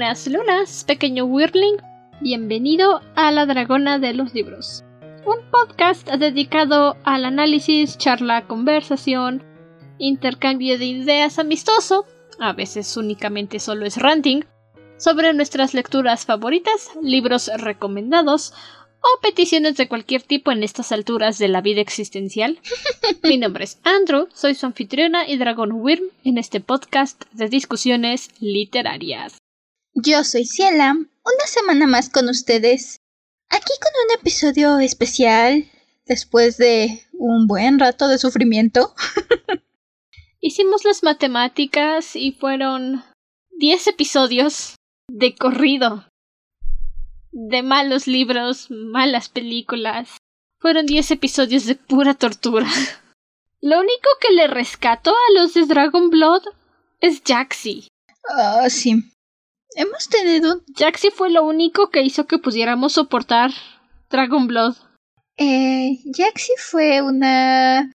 Buenas lunas, pequeño Wyrling. Bienvenido a La Dragona de los Libros. Un podcast dedicado al análisis, charla, conversación, intercambio de ideas amistoso, a veces únicamente solo es ranting, sobre nuestras lecturas favoritas, libros recomendados o peticiones de cualquier tipo en estas alturas de la vida existencial. Mi nombre es Andrew, soy su anfitriona y Dragon Wyrm en este podcast de discusiones literarias. Yo soy Ciela, una semana más con ustedes, aquí con un episodio especial después de un buen rato de sufrimiento. Hicimos las matemáticas y fueron 10 episodios de corrido de malos libros, malas películas. Fueron 10 episodios de pura tortura. Lo único que le rescató a los de Dragon Blood es Jaxi. Ah, sí. Hemos tenido. Jaxi fue lo único que hizo que pudiéramos soportar Dragon Blood. Eh, Jaxi fue una.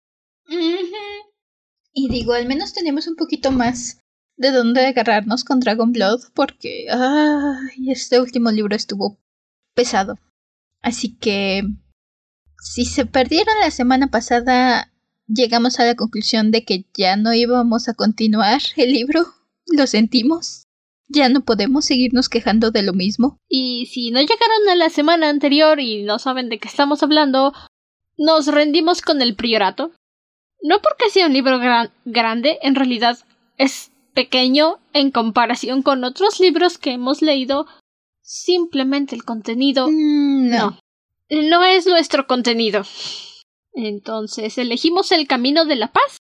Y digo, al menos tenemos un poquito más de dónde agarrarnos con Dragon Blood, porque. Ay, este último libro estuvo pesado. Así que si se perdieron la semana pasada, llegamos a la conclusión de que ya no íbamos a continuar el libro. Lo sentimos. Ya no podemos seguirnos quejando de lo mismo. Y si no llegaron a la semana anterior y no saben de qué estamos hablando, nos rendimos con el priorato. No porque sea un libro grande, en realidad es pequeño en comparación con otros libros que hemos leído simplemente el contenido. Mm, no. no. es nuestro contenido. Entonces elegimos el camino de la paz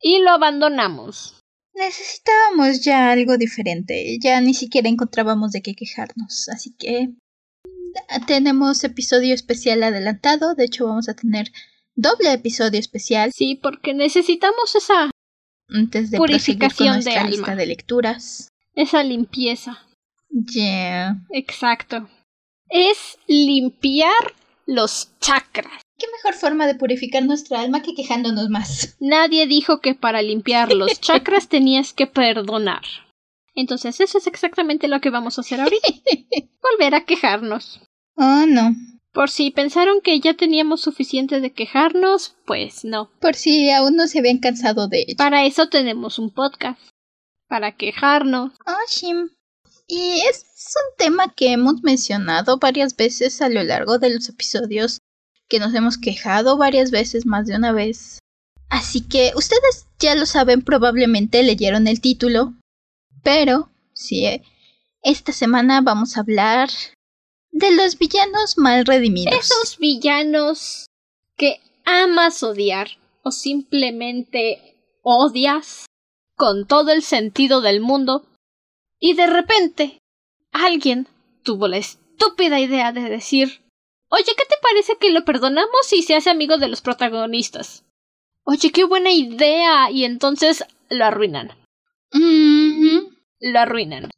y lo abandonamos. Necesitábamos ya algo diferente. Ya ni siquiera encontrábamos de qué quejarnos. Así que tenemos episodio especial adelantado. De hecho, vamos a tener doble episodio especial. Sí, porque necesitamos esa antes de purificación de lista de lecturas. Esa limpieza. Yeah. Exacto. Es limpiar los chakras. ¿Qué mejor forma de purificar nuestra alma que quejándonos más? Nadie dijo que para limpiar los chakras tenías que perdonar. Entonces eso es exactamente lo que vamos a hacer ahorita. Volver a quejarnos. Oh, no. Por si pensaron que ya teníamos suficiente de quejarnos, pues no. Por si aún no se habían cansado de ello. Para eso tenemos un podcast. Para quejarnos. Oh, Shim. Y es un tema que hemos mencionado varias veces a lo largo de los episodios, que nos hemos quejado varias veces, más de una vez. Así que ustedes ya lo saben, probablemente leyeron el título, pero sí, esta semana vamos a hablar de los villanos mal redimidos. Esos villanos que amas odiar o simplemente odias con todo el sentido del mundo y de repente, alguien tuvo la estúpida idea de decir Oye, ¿qué te parece que lo perdonamos y se hace amigo de los protagonistas? Oye, qué buena idea. Y entonces lo arruinan. Lo arruinan.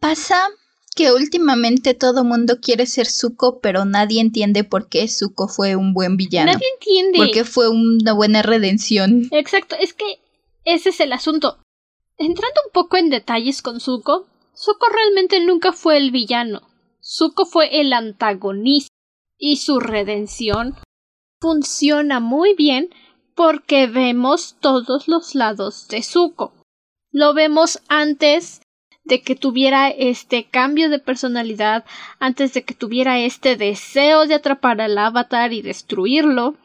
Pasa que últimamente todo mundo quiere ser Zuko, pero nadie entiende por qué Zuko fue un buen villano. Nadie entiende. Porque fue una buena redención. Exacto, es que ese es el asunto. Entrando un poco en detalles con Zuko, Zuko realmente nunca fue el villano. Zuko fue el antagonista. Y su redención funciona muy bien porque vemos todos los lados de Zuko. Lo vemos antes de que tuviera este cambio de personalidad, antes de que tuviera este deseo de atrapar al avatar y destruirlo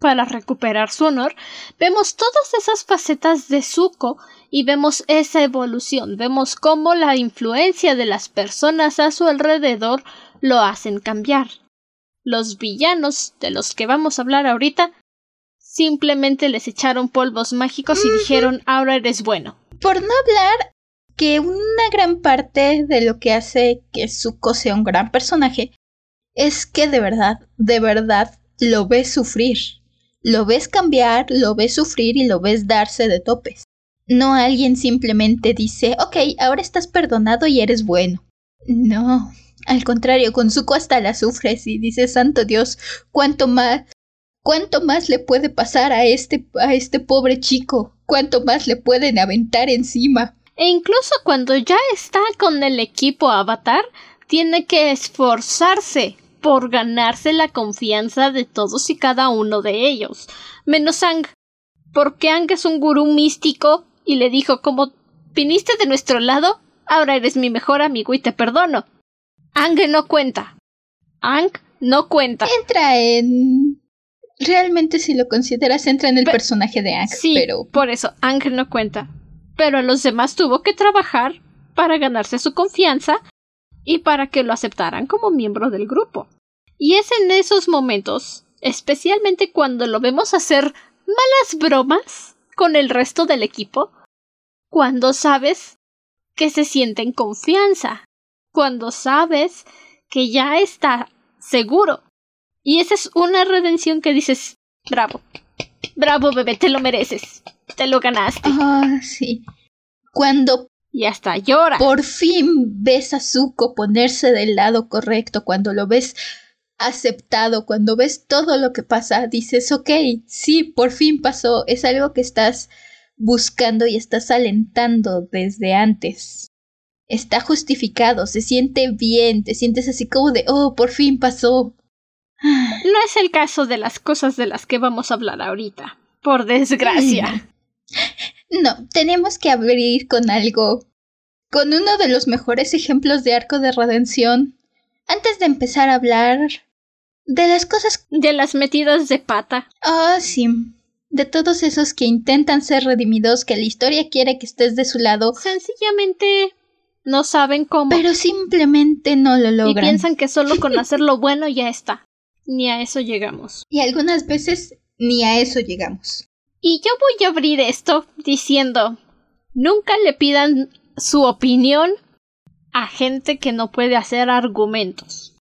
para recuperar su honor, vemos todas esas facetas de Zuko y vemos esa evolución, vemos cómo la influencia de las personas a su alrededor lo hacen cambiar. Los villanos de los que vamos a hablar ahorita simplemente les echaron polvos mágicos y dijeron ahora eres bueno. Por no hablar que una gran parte de lo que hace que Zuko sea un gran personaje es que de verdad, de verdad lo ves sufrir. Lo ves cambiar, lo ves sufrir y lo ves darse de topes. No alguien simplemente dice, ok, ahora estás perdonado y eres bueno. No, al contrario, con Zuko hasta la sufres y dices, santo Dios, cuánto más, cuánto más le puede pasar a este, a este pobre chico, cuánto más le pueden aventar encima. E incluso cuando ya está con el equipo Avatar, tiene que esforzarse por ganarse la confianza de todos y cada uno de ellos, menos Ang, porque Ang es un gurú místico y le dijo como viniste de nuestro lado, ahora eres mi mejor amigo y te perdono. Ang no cuenta. Ang no cuenta. Entra en realmente si lo consideras entra en el personaje de Ang, sí, pero por eso Ang no cuenta. Pero a los demás tuvo que trabajar para ganarse su confianza y para que lo aceptaran como miembro del grupo. Y es en esos momentos, especialmente cuando lo vemos hacer malas bromas con el resto del equipo, cuando sabes que se siente en confianza, cuando sabes que ya está seguro. Y esa es una redención que dices, bravo, bravo bebé, te lo mereces, te lo ganaste. Ah, sí. Cuando y hasta llora. Por fin ves a Zuko ponerse del lado correcto, cuando lo ves aceptado, cuando ves todo lo que pasa, dices, ok, sí, por fin pasó, es algo que estás buscando y estás alentando desde antes. Está justificado, se siente bien, te sientes así como de, oh, por fin pasó. No es el caso de las cosas de las que vamos a hablar ahorita, por desgracia. No, tenemos que abrir con algo, con uno de los mejores ejemplos de arco de redención. Antes de empezar a hablar de las cosas... De las metidas de pata. Ah, sí. De todos esos que intentan ser redimidos, que la historia quiere que estés de su lado. Sencillamente no saben cómo. Pero simplemente no lo logran. Y piensan que solo con hacer lo bueno ya está. Ni a eso llegamos. Y algunas veces ni a eso llegamos. Y yo voy a abrir esto diciendo, nunca le pidan su opinión a gente que no puede hacer argumentos.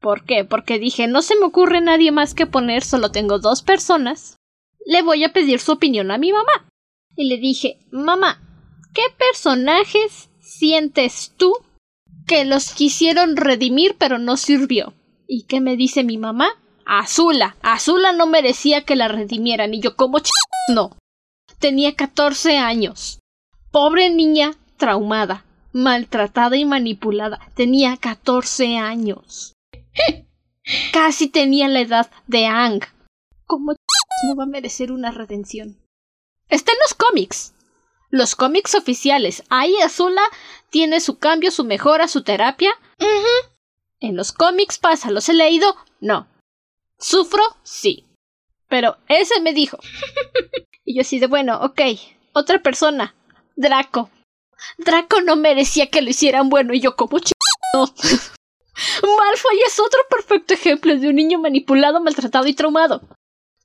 ¿Por qué? Porque dije, no se me ocurre nadie más que poner, solo tengo dos personas. Le voy a pedir su opinión a mi mamá. Y le dije, mamá, ¿qué personajes sientes tú que los quisieron redimir pero no sirvió? ¿Y qué me dice mi mamá? Azula. Azula no merecía que la redimieran. Y yo, como ch... No. Tenía catorce años. Pobre niña, traumada, maltratada y manipulada. Tenía catorce años. Casi tenía la edad de Ang. ¿Cómo ch... no va a merecer una redención? Está en los cómics. Los cómics oficiales. Ahí Azula tiene su cambio, su mejora, su terapia. En los cómics pasa, ¿los he leído? No. ¿Sufro? Sí. Pero ese me dijo. y yo así de, bueno, ok, otra persona. Draco. Draco no merecía que lo hicieran bueno y yo como ch... Malfoy es otro perfecto ejemplo de un niño manipulado, maltratado y traumado.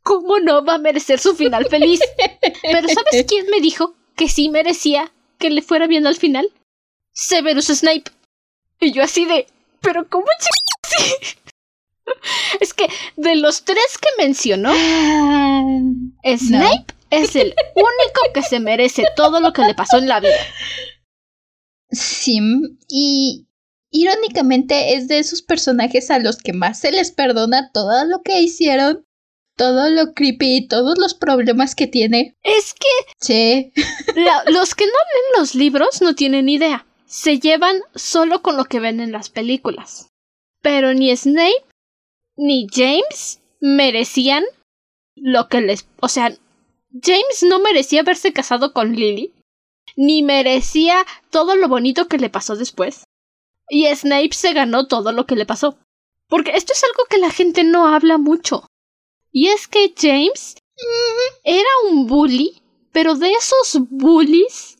¿Cómo no va a merecer su final feliz? Pero ¿sabes quién me dijo que sí merecía que le fuera bien al final? Severus Snape. Y yo así de, pero ¿cómo ch... es que de los tres que mencionó, ah, Snape es el único que se merece todo lo que le pasó en la vida. Sí, y irónicamente es de esos personajes a los que más se les perdona todo lo que hicieron, todo lo creepy, todos los problemas que tiene. Es que... Sí. los que no leen los libros no tienen idea. Se llevan solo con lo que ven en las películas. Pero ni Snape ni James merecían lo que les... O sea, James no merecía haberse casado con Lily, ni merecía todo lo bonito que le pasó después. Y Snape se ganó todo lo que le pasó. Porque esto es algo que la gente no habla mucho. Y es que James era un bully, pero de esos bullies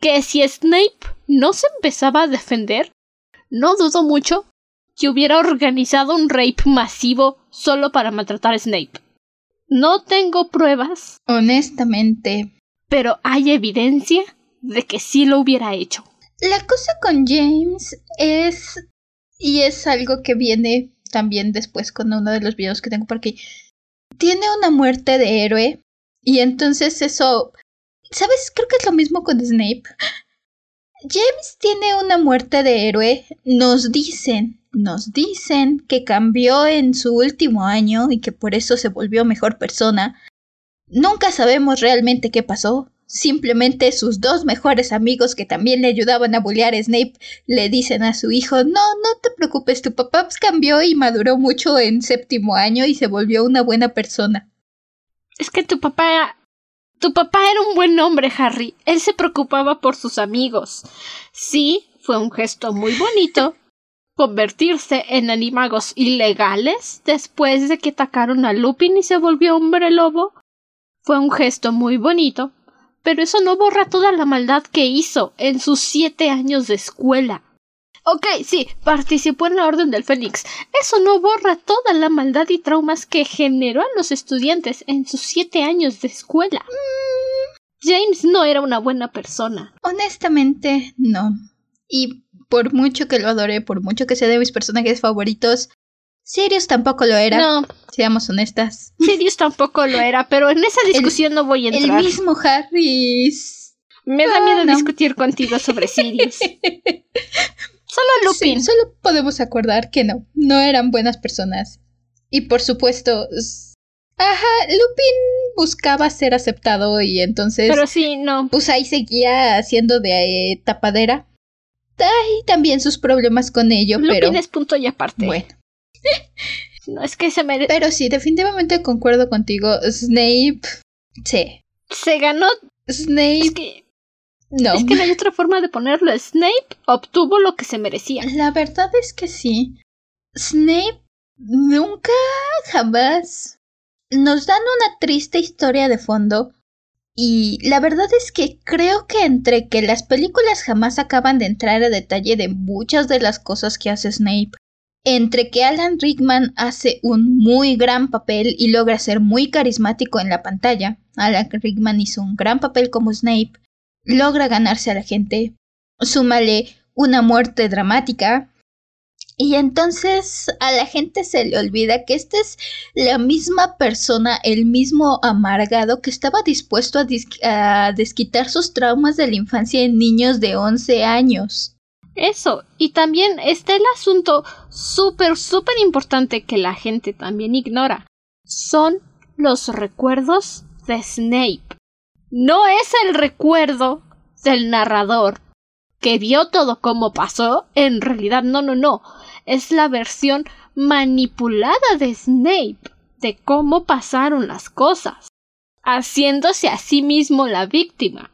que si Snape no se empezaba a defender, no dudo mucho que hubiera organizado un rape masivo solo para maltratar a Snape. No tengo pruebas. Honestamente. Pero hay evidencia de que sí lo hubiera hecho. La cosa con James es... Y es algo que viene también después con uno de los videos que tengo por aquí. Tiene una muerte de héroe. Y entonces eso... ¿Sabes? Creo que es lo mismo con Snape. James tiene una muerte de héroe. Nos dicen nos dicen que cambió en su último año y que por eso se volvió mejor persona. Nunca sabemos realmente qué pasó. Simplemente sus dos mejores amigos que también le ayudaban a bullear a Snape le dicen a su hijo, no, no te preocupes, tu papá pues, cambió y maduró mucho en séptimo año y se volvió una buena persona. Es que tu papá... Tu papá era un buen hombre, Harry. Él se preocupaba por sus amigos. Sí, fue un gesto muy bonito, convertirse en animagos ilegales después de que atacaron a Lupin y se volvió hombre lobo. Fue un gesto muy bonito, pero eso no borra toda la maldad que hizo en sus siete años de escuela. Ok, sí, participó en la Orden del Fénix. Eso no borra toda la maldad y traumas que generó a los estudiantes en sus siete años de escuela. James no era una buena persona. Honestamente, no. Y por mucho que lo adore, por mucho que sea de mis personajes favoritos, Sirius tampoco lo era. No. Seamos honestas. Sirius tampoco lo era, pero en esa discusión no voy a entrar. El mismo Harris. Me da miedo discutir contigo sobre Sirius. solo Lupin. solo podemos acordar que no, no eran buenas personas. Y por supuesto, ajá, Lupin buscaba ser aceptado y entonces... Pero sí, no. Pues ahí seguía haciendo de eh, tapadera. Hay también sus problemas con ello, Lupin pero... es punto y aparte. Bueno. No es que se merece. Pero sí, definitivamente concuerdo contigo. Snape. Sí. Se ganó. Snape. Es que. No. Es que no hay otra forma de ponerlo. Snape obtuvo lo que se merecía. La verdad es que sí. Snape nunca, jamás nos dan una triste historia de fondo. Y la verdad es que creo que entre que las películas jamás acaban de entrar a detalle de muchas de las cosas que hace Snape entre que Alan Rickman hace un muy gran papel y logra ser muy carismático en la pantalla, Alan Rickman hizo un gran papel como Snape, logra ganarse a la gente, súmale una muerte dramática, y entonces a la gente se le olvida que esta es la misma persona, el mismo amargado que estaba dispuesto a, a desquitar sus traumas de la infancia en niños de 11 años. Eso, y también está el asunto súper, súper importante que la gente también ignora. Son los recuerdos de Snape. No es el recuerdo del narrador que vio todo como pasó. En realidad, no, no, no. Es la versión manipulada de Snape de cómo pasaron las cosas, haciéndose a sí mismo la víctima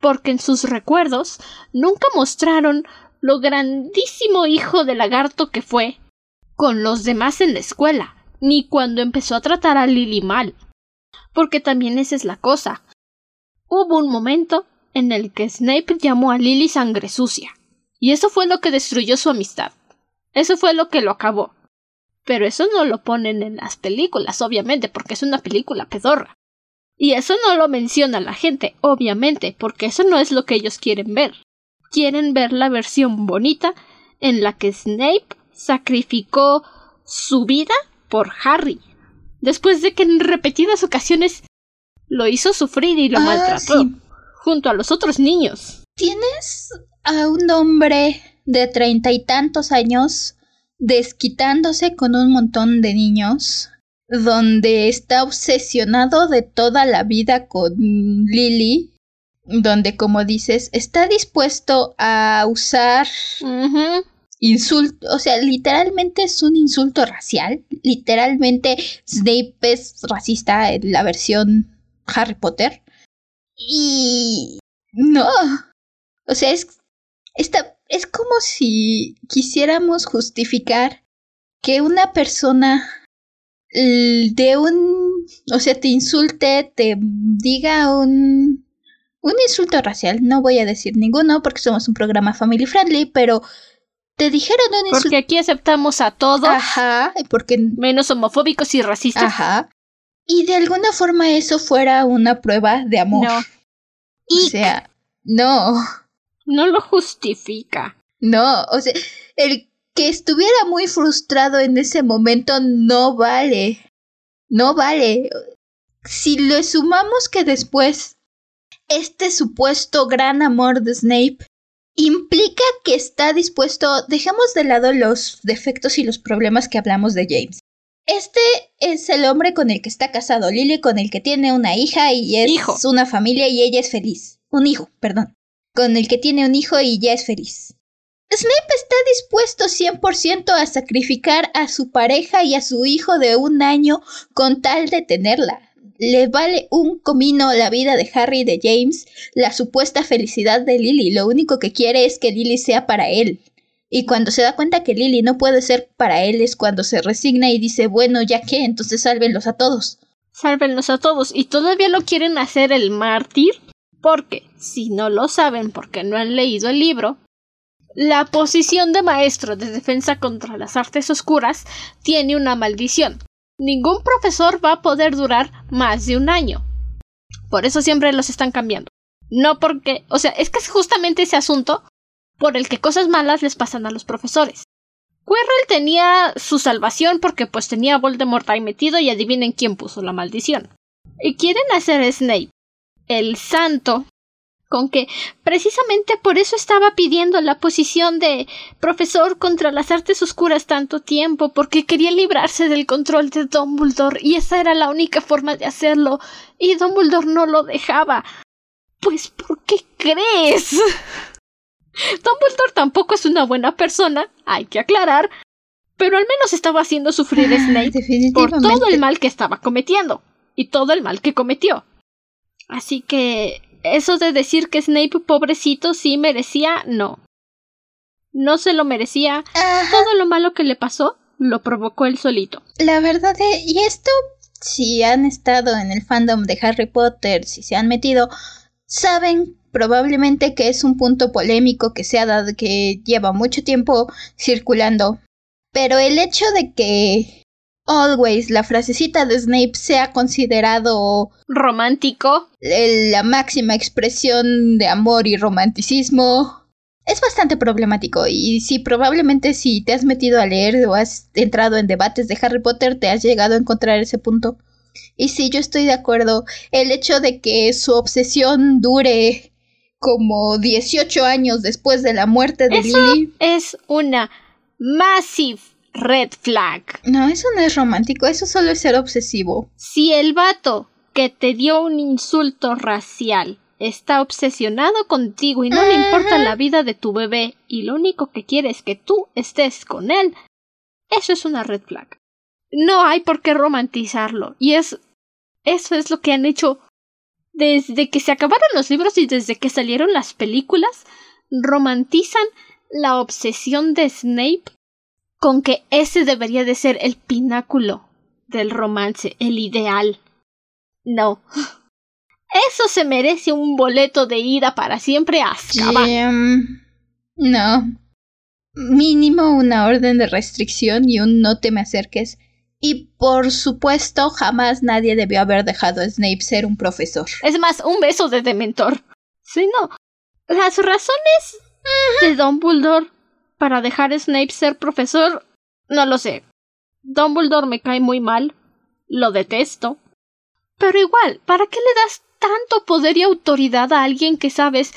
porque en sus recuerdos nunca mostraron lo grandísimo hijo de lagarto que fue con los demás en la escuela, ni cuando empezó a tratar a Lily mal. Porque también esa es la cosa. Hubo un momento en el que Snape llamó a Lily sangre sucia, y eso fue lo que destruyó su amistad. Eso fue lo que lo acabó. Pero eso no lo ponen en las películas, obviamente, porque es una película pedorra. Y eso no lo menciona la gente, obviamente, porque eso no es lo que ellos quieren ver. Quieren ver la versión bonita en la que Snape sacrificó su vida por Harry, después de que en repetidas ocasiones lo hizo sufrir y lo ah, maltrató, junto a los otros niños. Tienes a un hombre de treinta y tantos años desquitándose con un montón de niños donde está obsesionado de toda la vida con Lily, donde como dices, está dispuesto a usar insulto, o sea, literalmente es un insulto racial, literalmente Snape es racista en la versión Harry Potter. Y no, o sea, es, es como si quisiéramos justificar que una persona de un, o sea, te insulte, te diga un, un insulto racial, no voy a decir ninguno porque somos un programa family friendly, pero te dijeron un insulto. Porque aquí aceptamos a todos. Ajá, porque. Menos homofóbicos y racistas. Ajá. Y de alguna forma eso fuera una prueba de amor. No. O sea, no. No lo justifica. No, o sea, el que estuviera muy frustrado en ese momento no vale. No vale. Si le sumamos que después este supuesto gran amor de Snape implica que está dispuesto, dejemos de lado los defectos y los problemas que hablamos de James. Este es el hombre con el que está casado Lily, con el que tiene una hija y es una familia y ella es feliz. Un hijo, perdón. Con el que tiene un hijo y ya es feliz. Snape está dispuesto 100% a sacrificar a su pareja y a su hijo de un año con tal de tenerla. Le vale un comino la vida de Harry y de James, la supuesta felicidad de Lily. Lo único que quiere es que Lily sea para él. Y cuando se da cuenta que Lily no puede ser para él es cuando se resigna y dice, bueno, ya que, entonces sálvenlos a todos. Sálvenlos a todos. ¿Y todavía lo quieren hacer el mártir? Porque, si no lo saben porque no han leído el libro, la posición de maestro de defensa contra las artes oscuras tiene una maldición. Ningún profesor va a poder durar más de un año. Por eso siempre los están cambiando. No porque, o sea, es que es justamente ese asunto por el que cosas malas les pasan a los profesores. Quirrell tenía su salvación porque pues tenía a Voldemort ahí metido y adivinen quién puso la maldición. Y quieren hacer a Snape el santo con que precisamente por eso estaba pidiendo la posición de profesor contra las artes oscuras tanto tiempo, porque quería librarse del control de Dumbledore y esa era la única forma de hacerlo, y Dumbledore no lo dejaba. Pues ¿por qué crees? Dumbledore tampoco es una buena persona, hay que aclarar, pero al menos estaba haciendo sufrir a ah, Snape por todo el mal que estaba cometiendo y todo el mal que cometió. Así que eso de decir que Snape pobrecito sí merecía, no. No se lo merecía. Todo lo malo que le pasó lo provocó él solito. La verdad, es, y esto, si han estado en el fandom de Harry Potter, si se han metido, saben probablemente que es un punto polémico que se ha dado, que lleva mucho tiempo circulando. Pero el hecho de que always la frasecita de Snape sea considerado romántico, la máxima expresión de amor y romanticismo, es bastante problemático y si probablemente si te has metido a leer o has entrado en debates de Harry Potter te has llegado a encontrar ese punto. Y sí, yo estoy de acuerdo. El hecho de que su obsesión dure como 18 años después de la muerte de eso Lily. Es una massive red flag. No, eso no es romántico, eso solo es ser obsesivo. Si el vato que te dio un insulto racial está obsesionado contigo y no le importa la vida de tu bebé y lo único que quiere es que tú estés con él, eso es una red flag. No hay por qué romantizarlo. Y es. Eso es lo que han hecho desde que se acabaron los libros y desde que salieron las películas. Romantizan la obsesión de Snape con que ese debería de ser el pináculo del romance, el ideal. No. Eso se merece un boleto de ida para siempre a Azkaban. no. Mínimo una orden de restricción y un no te me acerques y por supuesto, jamás nadie debió haber dejado a Snape ser un profesor. Es más, un beso de Dementor. Sí, no. Las razones de Dumbledore para dejar a Snape ser profesor, no lo sé. Dumbledore me cae muy mal. Lo detesto. Pero igual, ¿para qué le das tanto poder y autoridad a alguien que sabes,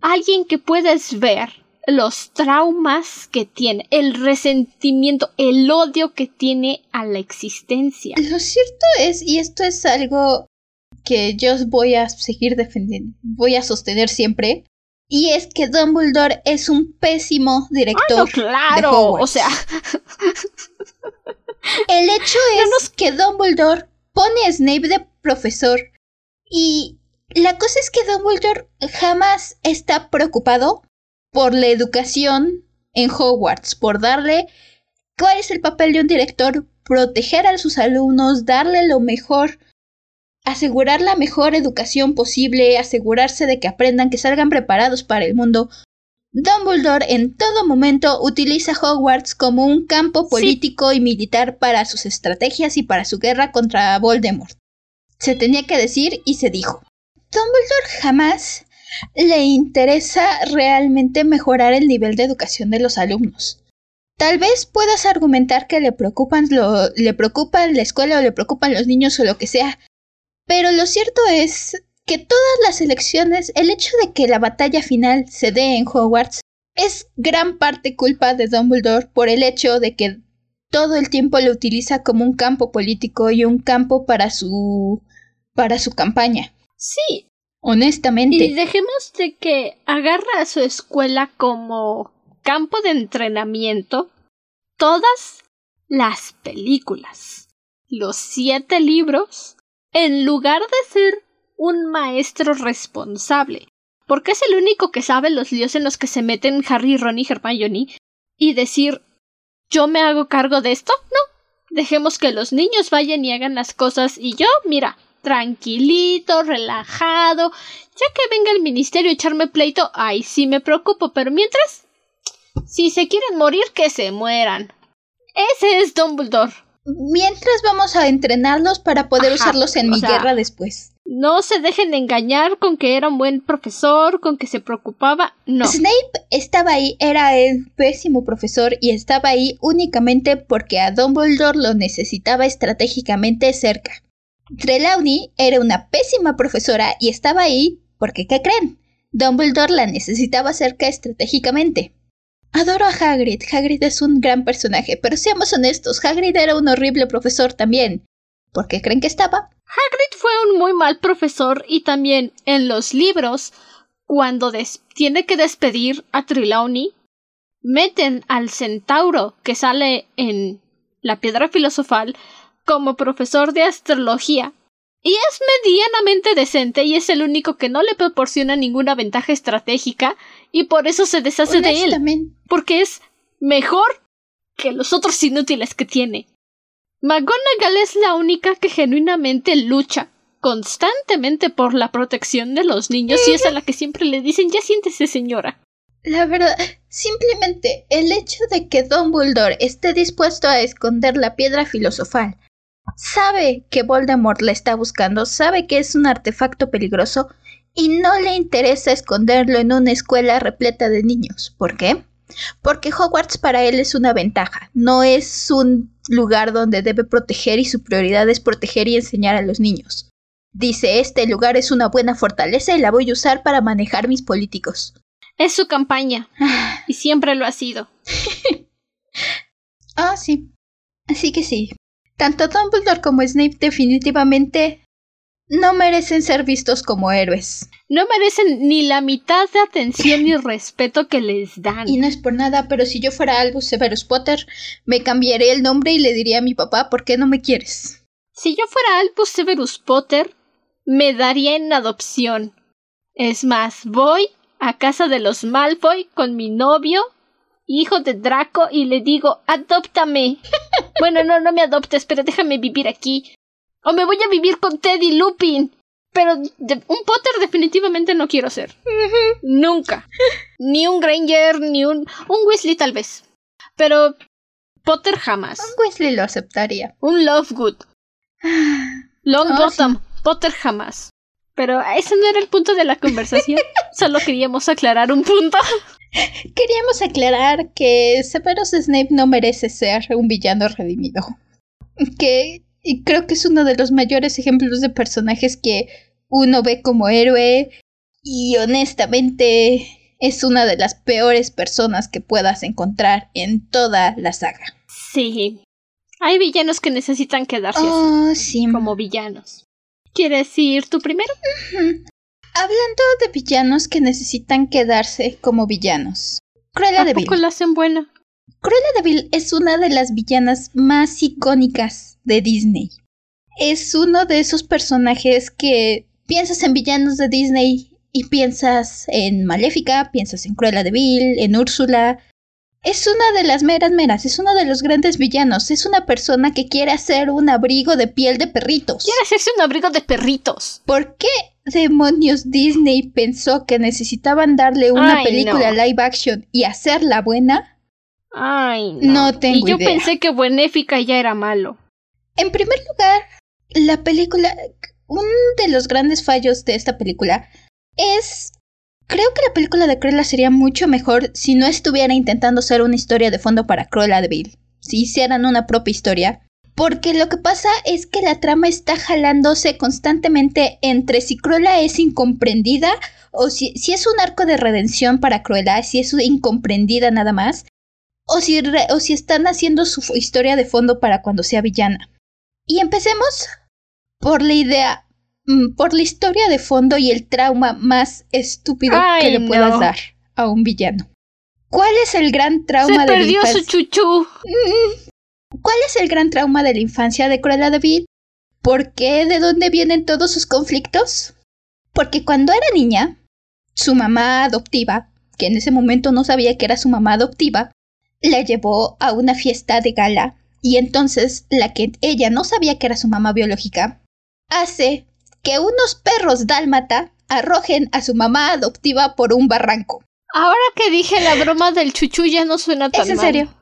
alguien que puedes ver los traumas que tiene, el resentimiento, el odio que tiene a la existencia. Lo cierto es, y esto es algo que yo voy a seguir defendiendo, voy a sostener siempre, y es que Dumbledore es un pésimo director. claro, o sea. el hecho es que Dumbledore pone a Snape de profesor y la cosa es que Dumbledore jamás está preocupado por la educación en Hogwarts, por darle cuál es el papel de un director, proteger a sus alumnos, darle lo mejor, asegurar la mejor educación posible, asegurarse de que aprendan, que salgan preparados para el mundo. Dumbledore en todo momento utiliza Hogwarts como un campo político y militar para sus estrategias y para su guerra contra Voldemort. Se tenía que decir y se dijo. Dumbledore jamás le interesa realmente mejorar el nivel de educación de los alumnos. Tal vez puedas argumentar que le preocupan, lo, le preocupan la escuela o le preocupan los niños o lo que sea, pero lo cierto es que todas las elecciones, el hecho de que la batalla final se dé en Hogwarts, es gran parte culpa de Dumbledore por el hecho de que todo el tiempo lo utiliza como un campo político y un campo para su para su campaña. Sí. Honestamente. Y dejemos de que agarra a su escuela como campo de entrenamiento todas las películas, los siete libros, en lugar de ser un maestro responsable, porque es el único que sabe los líos en los que se meten Harry, Ron y Hermione, y decir yo me hago cargo de esto, no. Dejemos que los niños vayan y hagan las cosas y yo, mira, tranquilito, relajado, ya que venga el ministerio a echarme pleito, ay, sí me preocupo, pero mientras, si se quieren morir, que se mueran. Ese es Dumbledore. Mientras vamos a entrenarlos para poder usarlos en mi guerra después. No se dejen engañar con que era un buen profesor, con que se preocupaba, no. Snape estaba ahí, era el pésimo profesor y estaba ahí únicamente porque a Dumbledore lo necesitaba estratégicamente cerca. Trelawney era una pésima profesora y estaba ahí porque, ¿qué creen? Dumbledore la necesitaba cerca estratégicamente. Adoro a Hagrid. Hagrid es un gran personaje, pero seamos honestos, Hagrid era un horrible profesor también. ¿Por qué creen que estaba? Hagrid fue un muy mal profesor y también en los libros, cuando tiene que despedir a Trelawney, meten al centauro que sale en la piedra filosofal como profesor de astrología y es medianamente decente y es el único que no le proporciona ninguna ventaja estratégica y por eso se deshace de él. Porque es mejor que los otros inútiles que tiene. McGonagall es la única que genuinamente lucha constantemente por la protección de los niños y es a la que siempre le dicen ya siéntese señora. La verdad, simplemente el hecho de que Dumbledore esté dispuesto a esconder la piedra filosofal Sabe que Voldemort la está buscando, sabe que es un artefacto peligroso y no le interesa esconderlo en una escuela repleta de niños. ¿Por qué? Porque Hogwarts para él es una ventaja, no es un lugar donde debe proteger y su prioridad es proteger y enseñar a los niños. Dice, este lugar es una buena fortaleza y la voy a usar para manejar mis políticos. Es su campaña. y siempre lo ha sido. ah, sí. Así que sí, tanto Dumbledore como Snape definitivamente no merecen ser vistos como héroes. No merecen ni la mitad de atención y respeto que les dan. Y no es por nada, pero si yo fuera Albus Severus Potter, me cambiaría el nombre y le diría a mi papá, ¿por qué no me quieres? Si yo fuera Albus Severus Potter, me daría en adopción. Es más, voy a casa de los Malfoy con mi novio hijo de Draco y le digo, adóptame. bueno, no, no me adoptes, pero déjame vivir aquí. O me voy a vivir con Teddy Lupin. Pero un Potter definitivamente no quiero ser. Nunca. Ni un Granger, ni un... Un Weasley tal vez. Pero Potter jamás. Un Weasley lo aceptaría. Un Lovegood. Long oh, Bottom. Potter jamás. Pero ese no era el punto de la conversación. Solo queríamos aclarar un punto. Queríamos aclarar que Severus Snape no merece ser un villano redimido. Que y creo que es uno de los mayores ejemplos de personajes que uno ve como héroe y honestamente es una de las peores personas que puedas encontrar en toda la saga. Sí. Hay villanos que necesitan quedarse oh, sí. como villanos. ¿Quieres ir tú primero? Hablando de villanos que necesitan quedarse como villanos. Cruella de Vil. la hacen buena? Cruella de Vil es una de las villanas más icónicas de Disney. Es uno de esos personajes que piensas en villanos de Disney y piensas en Maléfica, piensas en Cruella de Vil, en Úrsula. Es una de las meras meras, es uno de los grandes villanos, es una persona que quiere hacer un abrigo de piel de perritos. Quiere hacerse un abrigo de perritos. ¿Por qué demonios Disney pensó que necesitaban darle una película live action y hacerla buena? Ay, no. no tengo y yo pensé que Buenéfica ya era malo. En primer lugar, la película. Uno de los grandes fallos de esta película es. Creo que la película de Cruella sería mucho mejor si no estuviera intentando ser una historia de fondo para Cruella de Vil. Si hicieran una propia historia porque lo que pasa es que la trama está jalándose constantemente entre si Cruella es incomprendida o si, si es un arco de redención para Cruella, si es incomprendida nada más. o si, o si están haciendo su historia de fondo para cuando sea villana. Y empecemos por la idea, mm, por la historia de fondo y el trauma más estúpido que le puedas dar a un villano. ¿Cuál es el gran trauma Se perdió su chuchu. Mm, ¿Cuál es el gran trauma de la infancia de Cruella de Vil? ¿Por qué? ¿De dónde vienen todos sus conflictos? Porque cuando era niña, su mamá adoptiva, que en ese momento no sabía que era su mamá adoptiva, la llevó a una fiesta de gala y entonces la que ella no sabía que era su mamá biológica, hace que unos perros dálmata arrojen a su mamá adoptiva por un barranco. Ahora que dije la broma del chuchu ya no suena tan ¿Es en serio?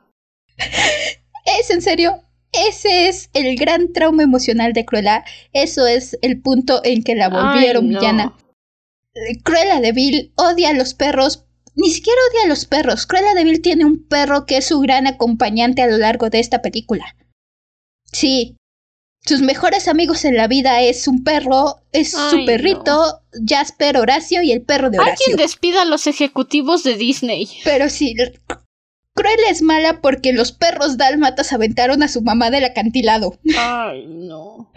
¿Es en serio? Ese es el gran trauma emocional de Cruella. Eso es el punto en que la volvieron villana. Cruella de Vil odia a los perros ni siquiera odia a los perros. Cruella de Vil tiene un perro que es su gran acompañante a lo largo de esta película. Sí. Sus mejores amigos en la vida es un perro, es su perrito, Jasper Horacio y el perro de Horacio. Alguien despida a los ejecutivos de Disney. Pero sí, Cruella es mala porque los perros dálmatas aventaron a su mamá del acantilado. Ay, no.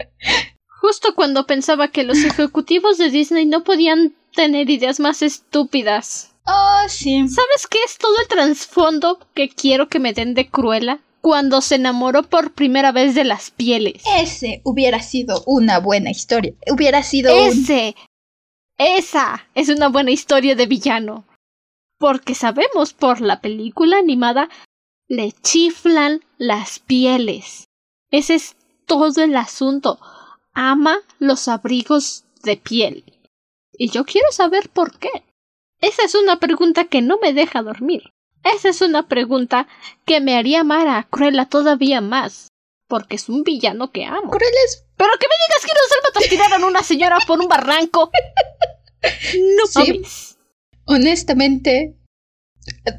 Justo cuando pensaba que los ejecutivos de Disney no podían tener ideas más estúpidas. Oh, sí. ¿Sabes qué es todo el trasfondo que quiero que me den de Cruella? Cuando se enamoró por primera vez de las pieles. Ese hubiera sido una buena historia. Hubiera sido. Ese. Esa es una buena historia de villano. Porque sabemos por la película animada le chiflan las pieles. Ese es todo el asunto. Ama los abrigos de piel. Y yo quiero saber por qué. Esa es una pregunta que no me deja dormir. Esa es una pregunta que me haría amar a Cruella todavía más. Porque es un villano que amo. Cruella es... Pero que me digas que los dálmatas tiraron a una señora por un barranco. No sí. Honestamente,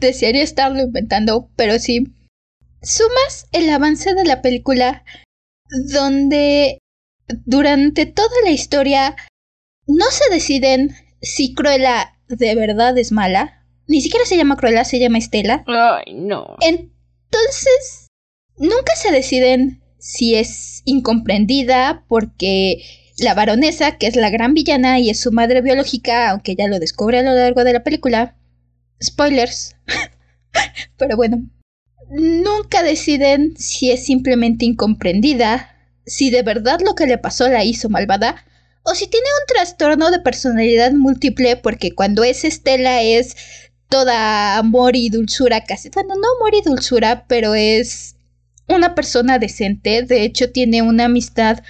desearía estarlo inventando, pero sí. Sumas el avance de la película donde durante toda la historia no se deciden si Cruella de verdad es mala. Ni siquiera se llama Cruella, se llama Estela. Ay, no. Entonces, nunca se deciden si es incomprendida porque la baronesa, que es la gran villana y es su madre biológica, aunque ya lo descubre a lo largo de la película. Spoilers. Pero bueno. Nunca deciden si es simplemente incomprendida, si de verdad lo que le pasó la hizo malvada, o si tiene un trastorno de personalidad múltiple, porque cuando es Estela es toda amor y dulzura casi. Bueno, no amor y dulzura, pero es una persona decente. De hecho, tiene una amistad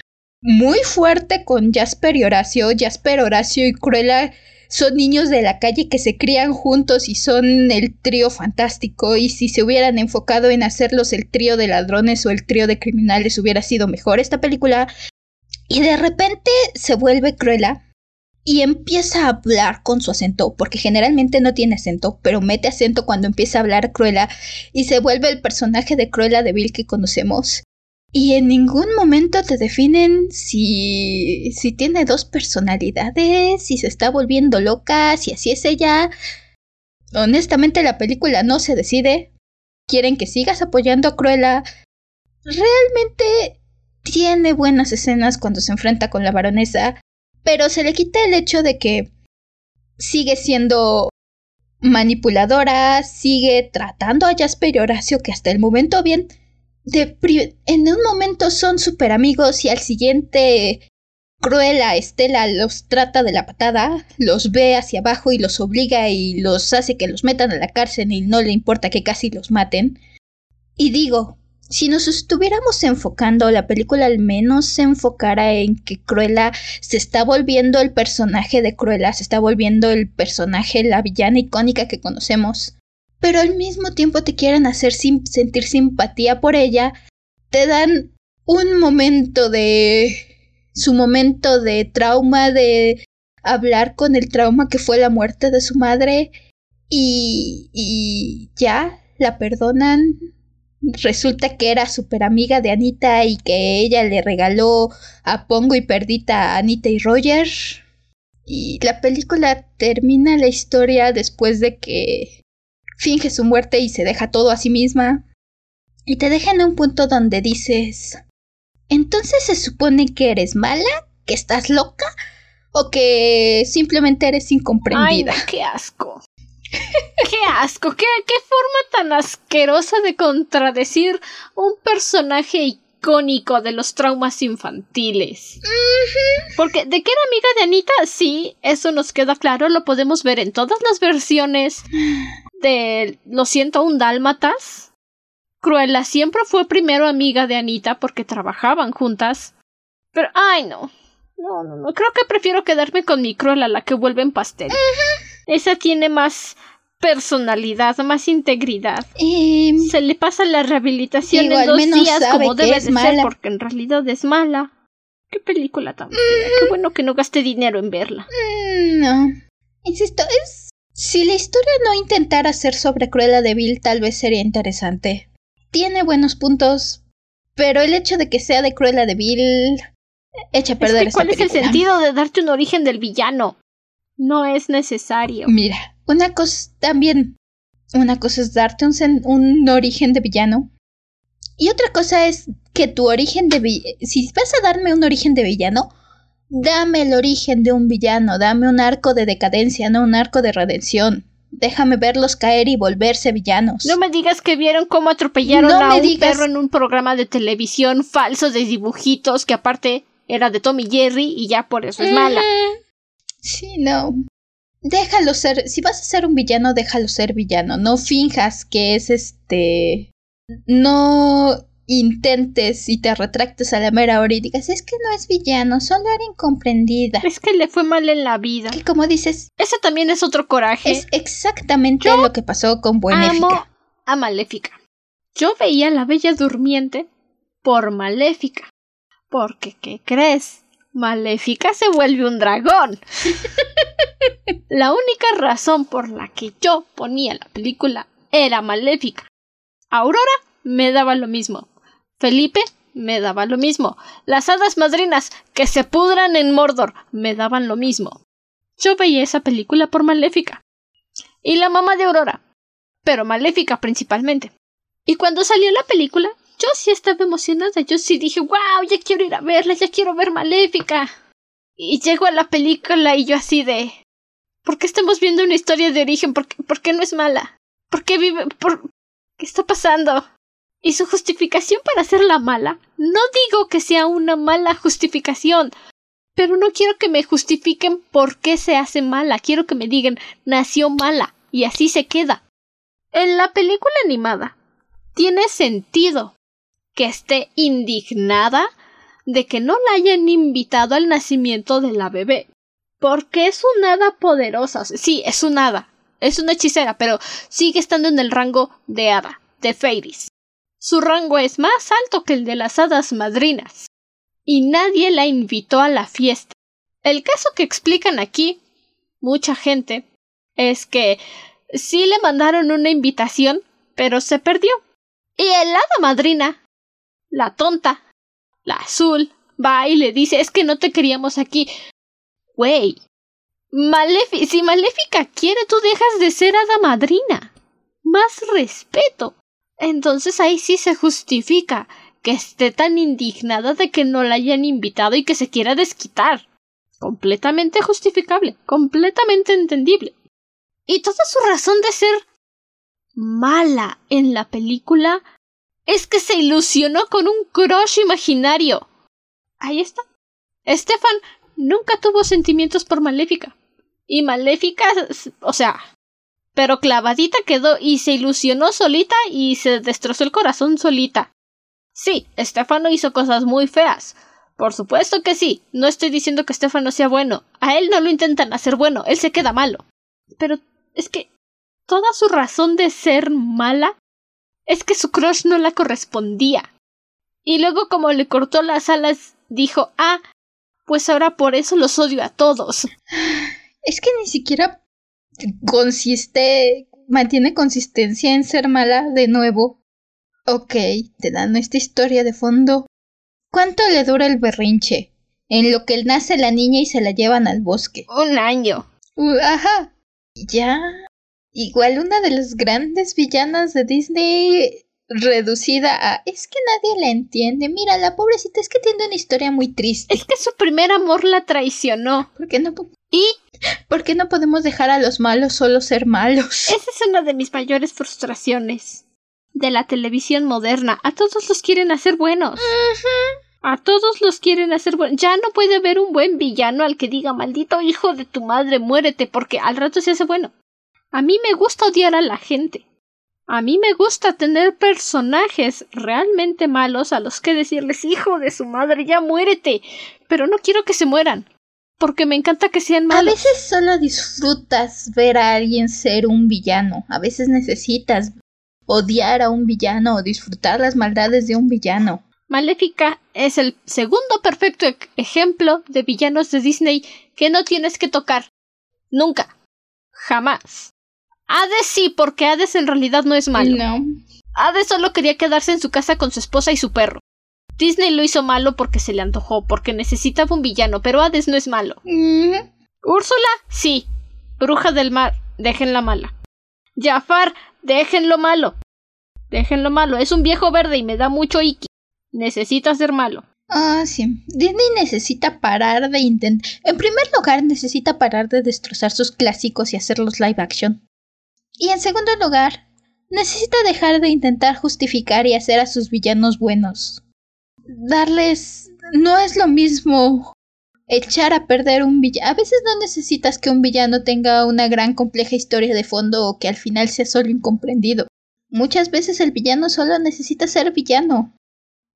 muy fuerte con Jasper y Horacio. Jasper, Horacio y Cruella son niños de la calle que se crían juntos y son el trío fantástico. Y si se hubieran enfocado en hacerlos el trío de ladrones o el trío de criminales, hubiera sido mejor esta película. Y de repente se vuelve Cruella y empieza a hablar con su acento, porque generalmente no tiene acento, pero mete acento cuando empieza a hablar Cruella y se vuelve el personaje de Cruella de Vil que conocemos. Y en ningún momento te definen si, si tiene dos personalidades, si se está volviendo loca, si así es ella. Honestamente la película no se decide. Quieren que sigas apoyando a Cruella. Realmente tiene buenas escenas cuando se enfrenta con la baronesa, pero se le quita el hecho de que sigue siendo manipuladora, sigue tratando a Jasper y Horacio, que hasta el momento bien, de en un momento son super amigos y al siguiente Cruella Estela los trata de la patada, los ve hacia abajo y los obliga y los hace que los metan a la cárcel y no le importa que casi los maten. Y digo, si nos estuviéramos enfocando, la película al menos se enfocara en que Cruella se está volviendo el personaje de Cruella, se está volviendo el personaje, la villana icónica que conocemos, pero al mismo tiempo te quieren hacer sentir simpatía por ella, te dan un momento de... su momento de trauma, de hablar con el trauma que fue la muerte de su madre y... y ya, la perdonan, resulta que era súper amiga de Anita y que ella le regaló a Pongo y Perdita a Anita y Roger. Y la película termina la historia después de que finge su muerte y se deja todo a sí misma. Y te deja en un punto donde dices, entonces se supone que eres mala, que estás loca o que simplemente eres incomprendida. Ay, qué asco. ¡Qué asco! ¿Qué, ¿Qué, forma tan asquerosa de contradecir un personaje icónico de los traumas infantiles. Porque de que era amiga de Anita, sí, eso nos queda claro, lo podemos ver en todas las versiones de Lo siento, un dálmatas. Cruella siempre fue primero amiga de Anita porque trabajaban juntas. Pero, ay, no. No, no, no. Creo que prefiero quedarme con mi Cruella, la que vuelve en pastel. Esa tiene más personalidad, más integridad. Se le pasa la rehabilitación en dos días como debe de ser porque en realidad es mala. Qué película tan fea. Qué bueno que no gaste dinero en verla. Mm, no. Insisto, es... Si la historia no intentara ser sobre Cruella de Vil, tal vez sería interesante. Tiene buenos puntos, pero el hecho de que sea de Cruella de Vil echa a perder es ¿Cuál es el sentido de darte un origen del villano? No es necesario. Mira, una cosa también, una cosa es darte un, un origen de villano y otra cosa es que tu origen de si vas a darme un origen de villano, dame el origen de un villano, dame un arco de decadencia, no un arco de redención. Déjame verlos caer y volverse villanos. No me digas que vieron cómo atropellaron a un perro en un programa de televisión falso de dibujitos que aparte era de Tommy Jerry y ya por eso es mala. Sí, no déjalo ser, si vas a ser un villano, déjalo ser villano, no finjas que es este, no intentes y te retractes a la mera hora y digas, es que no es villano, solo era incomprendida. Es que le fue mal en la vida. Y como dices, ese también es otro coraje. Es exactamente lo que pasó con Buenéfica. Amo a Maléfica. Yo veía a la Bella Durmiente por Maléfica. Porque, ¿qué crees? Maléfica se vuelve un dragón. la única razón por la que yo ponía la película era Maléfica. Aurora me daba lo mismo. Felipe me daba lo mismo. Las hadas madrinas que se pudran en Mordor me daban lo mismo. Yo veía esa película por Maléfica. Y la mamá de Aurora. Pero Maléfica principalmente. Y cuando salió la película, yo sí estaba emocionada. Yo sí dije, wow, ya quiero ir a verla, ya quiero ver Maléfica. Y llego a la película y yo así de... ¿Por qué estamos viendo una historia de origen? ¿Por qué, por qué no es mala? ¿Por qué vive? ¿Por qué está pasando? Y su justificación para hacerla mala, no digo que sea una mala justificación, pero no quiero que me justifiquen por qué se hace mala, quiero que me digan nació mala, y así se queda. En la película animada tiene sentido que esté indignada de que no la hayan invitado al nacimiento de la bebé. Porque es un hada poderosa. Sí, es un hada. Es una hechicera, pero sigue estando en el rango de hada, de Fairies. Su rango es más alto que el de las hadas madrinas. Y nadie la invitó a la fiesta. El caso que explican aquí, mucha gente, es que sí le mandaron una invitación, pero se perdió. Y el hada madrina, la tonta, la azul, va y le dice es que no te queríamos aquí. Güey. si Maléfica quiere, tú dejas de ser hada madrina. Más respeto. Entonces ahí sí se justifica que esté tan indignada de que no la hayan invitado y que se quiera desquitar. Completamente justificable, completamente entendible. Y toda su razón de ser mala en la película es que se ilusionó con un crush imaginario. Ahí está. Stefan nunca tuvo sentimientos por Maléfica. Y Maléfica, o sea, pero clavadita quedó y se ilusionó solita y se destrozó el corazón solita. Sí, Estefano hizo cosas muy feas. Por supuesto que sí. No estoy diciendo que Estefano sea bueno. A él no lo intentan hacer bueno, él se queda malo. Pero es que toda su razón de ser mala es que su crush no la correspondía. Y luego como le cortó las alas, dijo, ah, pues ahora por eso los odio a todos. Es que ni siquiera consiste, mantiene consistencia en ser mala de nuevo. Ok, te dan esta historia de fondo. ¿Cuánto le dura el berrinche? En lo que nace la niña y se la llevan al bosque. Un año. Uh, ajá. Ya. Igual una de las grandes villanas de Disney reducida a es que nadie la entiende. Mira, la pobrecita es que tiene una historia muy triste. Es que su primer amor la traicionó. ¿Por qué no? ¿Y? ¿Por qué no podemos dejar a los malos solo ser malos? Esa es una de mis mayores frustraciones de la televisión moderna. A todos los quieren hacer buenos. A todos los quieren hacer buenos. Ya no puede haber un buen villano al que diga maldito hijo de tu madre, muérete, porque al rato se hace bueno. A mí me gusta odiar a la gente. A mí me gusta tener personajes realmente malos a los que decirles hijo de su madre, ya muérete. Pero no quiero que se mueran. Porque me encanta que sean malos. A veces solo disfrutas ver a alguien ser un villano. A veces necesitas odiar a un villano o disfrutar las maldades de un villano. Maléfica es el segundo perfecto ejemplo de villanos de Disney que no tienes que tocar. Nunca. Jamás. Hades sí, porque Hades en realidad no es malo. No. Hades solo quería quedarse en su casa con su esposa y su perro. Disney lo hizo malo porque se le antojó, porque necesitaba un villano, pero Hades no es malo. Úrsula, sí. Bruja del mar, déjenla mala. Jafar, déjenlo malo. Déjenlo malo. Es un viejo verde y me da mucho iki. Necesita ser malo. Ah, sí. Disney necesita parar de intentar. En primer lugar, necesita parar de destrozar sus clásicos y hacerlos live action. Y en segundo lugar, necesita dejar de intentar justificar y hacer a sus villanos buenos. Darles... no es lo mismo echar a perder un villano. A veces no necesitas que un villano tenga una gran compleja historia de fondo o que al final sea solo incomprendido. Muchas veces el villano solo necesita ser villano.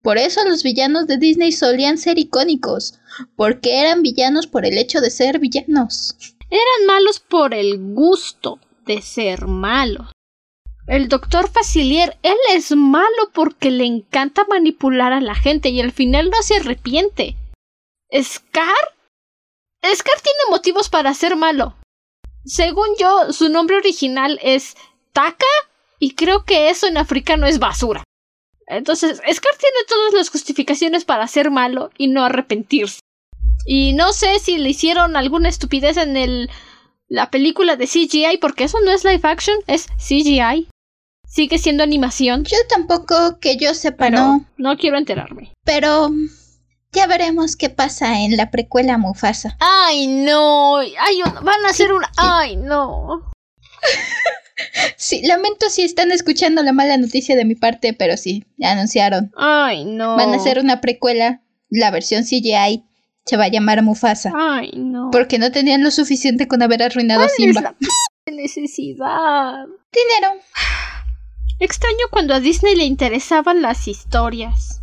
Por eso los villanos de Disney solían ser icónicos, porque eran villanos por el hecho de ser villanos. Eran malos por el gusto, de ser malo. El doctor Facilier, él es malo porque le encanta manipular a la gente y al final no se arrepiente. ¿Scar? Scar tiene motivos para ser malo. Según yo, su nombre original es Taka y creo que eso en africano es basura. Entonces, Scar tiene todas las justificaciones para ser malo y no arrepentirse. Y no sé si le hicieron alguna estupidez en el la película de CGI, porque eso no es live action, es CGI. Sigue siendo animación. Yo tampoco que yo sepa, no. No quiero enterarme. Pero ya veremos qué pasa en la precuela Mufasa. Ay, no. Ay, van a hacer una. Ay, no. sí, lamento si están escuchando la mala noticia de mi parte, pero sí, anunciaron. Ay, no. Van a hacer una precuela, la versión CGI se va a llamar Mufasa. Ay, no. Porque no tenían lo suficiente con haber arruinado a Simba. Es la necesidad. Dinero. Extraño cuando a Disney le interesaban las historias.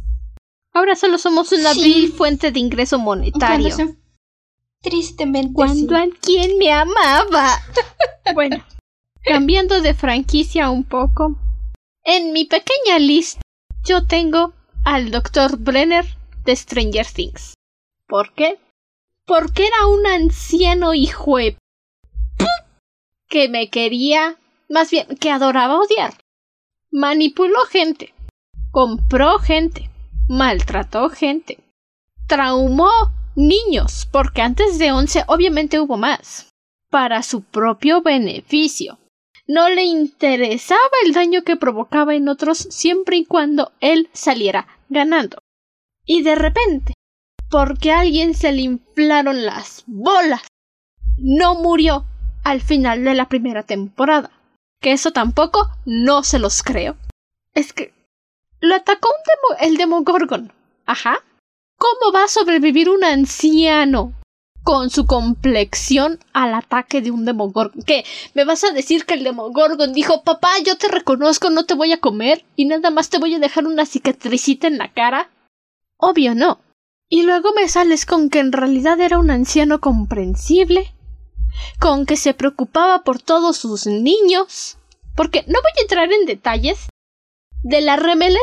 Ahora solo somos una vil fuente de ingreso monetario. Tristemente. Cuando alguien me amaba. bueno, cambiando de franquicia un poco. En mi pequeña lista, yo tengo al Dr. Brenner de Stranger Things. ¿Por qué? Porque era un anciano hijo que me quería, más bien, que adoraba odiar. Manipuló gente, compró gente, maltrató gente, traumó niños, porque antes de once obviamente hubo más, para su propio beneficio. No le interesaba el daño que provocaba en otros siempre y cuando él saliera ganando. Y de repente, porque a alguien se le inflaron las bolas. No murió al final de la primera temporada. Que eso tampoco no se los creo. Es que lo atacó un demo el Demogorgon. Ajá. ¿Cómo va a sobrevivir un anciano con su complexión al ataque de un Demogorgon? ¿Qué? ¿Me vas a decir que el Demogorgon dijo, papá, yo te reconozco, no te voy a comer y nada más te voy a dejar una cicatricita en la cara? Obvio no. Y luego me sales con que en realidad era un anciano comprensible, con que se preocupaba por todos sus niños, porque no voy a entrar en detalles de la reverenda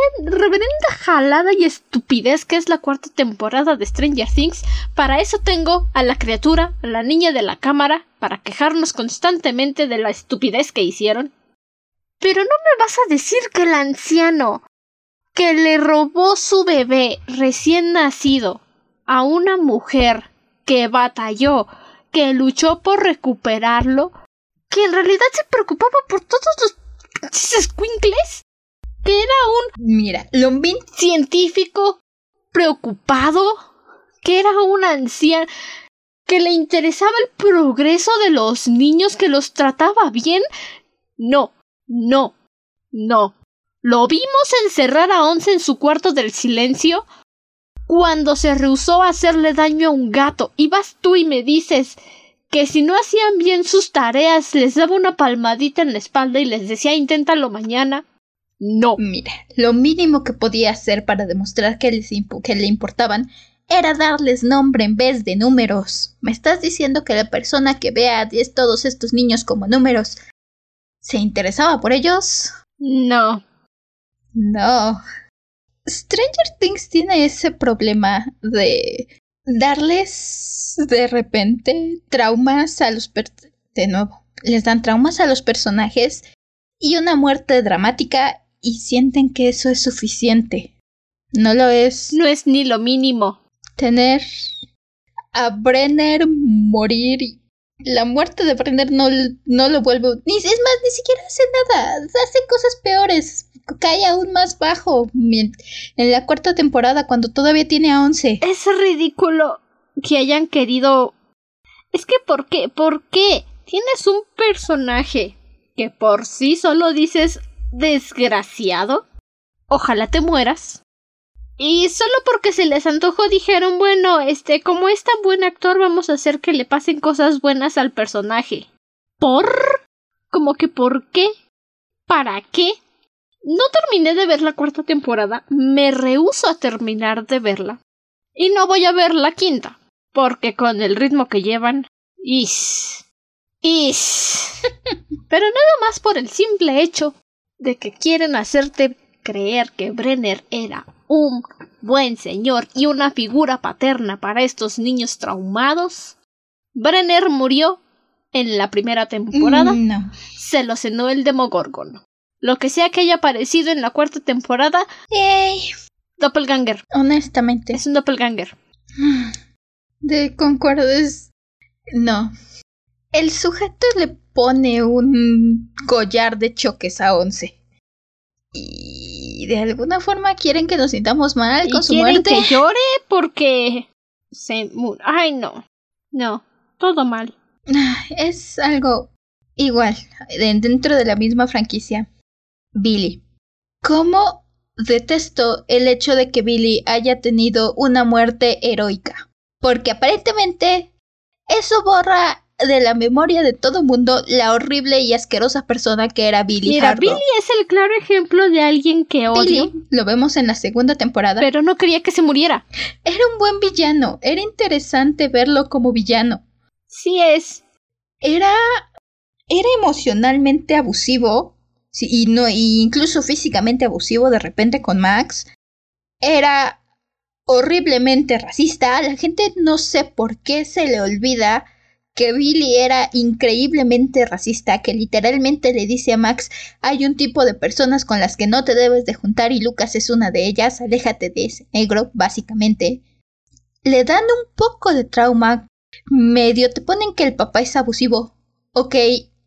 jalada y estupidez que es la cuarta temporada de Stranger Things. Para eso tengo a la criatura, a la niña de la cámara, para quejarnos constantemente de la estupidez que hicieron. Pero no me vas a decir que el anciano que le robó su bebé recién nacido a una mujer que batalló, que luchó por recuperarlo, que en realidad se preocupaba por todos los squinkles, que era un Mira, Lombin científico preocupado, que era un anciano que le interesaba el progreso de los niños, que los trataba bien. No, no, no. Lo vimos encerrar a Once en su cuarto del silencio cuando se rehusó a hacerle daño a un gato. Y vas tú y me dices que si no hacían bien sus tareas les daba una palmadita en la espalda y les decía inténtalo mañana. No. Mira, lo mínimo que podía hacer para demostrar que, les que le importaban era darles nombre en vez de números. ¿Me estás diciendo que la persona que vea a todos estos niños como números se interesaba por ellos? No. No. Stranger Things tiene ese problema de darles de repente traumas a los de nuevo les dan traumas a los personajes y una muerte dramática y sienten que eso es suficiente. No lo es. No es ni lo mínimo. Tener a Brenner morir. La muerte de Brenner no, no lo vuelve. Ni, es más, ni siquiera hace nada. Hace cosas peores. Cae aún más bajo. En la cuarta temporada, cuando todavía tiene a 11. Es ridículo que hayan querido. Es que, ¿por qué? ¿Por qué? Tienes un personaje que por sí solo dices desgraciado. Ojalá te mueras. Y solo porque se les antojó dijeron, bueno, este, como es tan buen actor, vamos a hacer que le pasen cosas buenas al personaje. ¿Por? ¿Como que por qué? ¿Para qué? No terminé de ver la cuarta temporada, me rehuso a terminar de verla. Y no voy a ver la quinta, porque con el ritmo que llevan... Is. Is. Pero nada más por el simple hecho de que quieren hacerte creer que Brenner era un buen señor y una figura paterna para estos niños traumados. Brenner murió en la primera temporada. Mm, no. Se lo cenó el Demogorgon. Lo que sea que haya aparecido en la cuarta temporada. ¡Ey! Doppelganger. Honestamente. Es un doppelganger. De concuerdo es. No. El sujeto le pone un collar de choques a once. Y de alguna forma quieren que nos sintamos mal con su quieren muerte. que llore porque se Ay, no. No. Todo mal. Es algo igual, dentro de la misma franquicia. Billy. ¿Cómo detesto el hecho de que Billy haya tenido una muerte heroica? Porque aparentemente eso borra de la memoria de todo mundo la horrible y asquerosa persona que era Billy Mira. Billy es el claro ejemplo de alguien que odio, Billy, lo vemos en la segunda temporada, pero no quería que se muriera. era un buen villano, era interesante verlo como villano. Sí es. Era era emocionalmente abusivo y no incluso físicamente abusivo de repente con Max. Era horriblemente racista. La gente no sé por qué se le olvida que Billy era increíblemente racista, que literalmente le dice a Max, hay un tipo de personas con las que no te debes de juntar y Lucas es una de ellas, aléjate de ese negro, básicamente. Le dan un poco de trauma, medio te ponen que el papá es abusivo. Ok,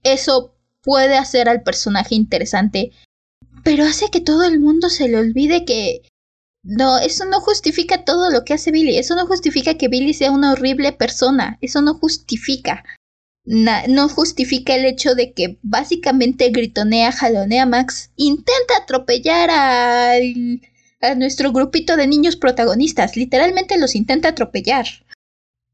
eso puede hacer al personaje interesante, pero hace que todo el mundo se le olvide que no, eso no justifica todo lo que hace Billy. Eso no justifica que Billy sea una horrible persona. Eso no justifica. No justifica el hecho de que básicamente gritonea, jalonea a Max. Intenta atropellar a nuestro grupito de niños protagonistas. Literalmente los intenta atropellar.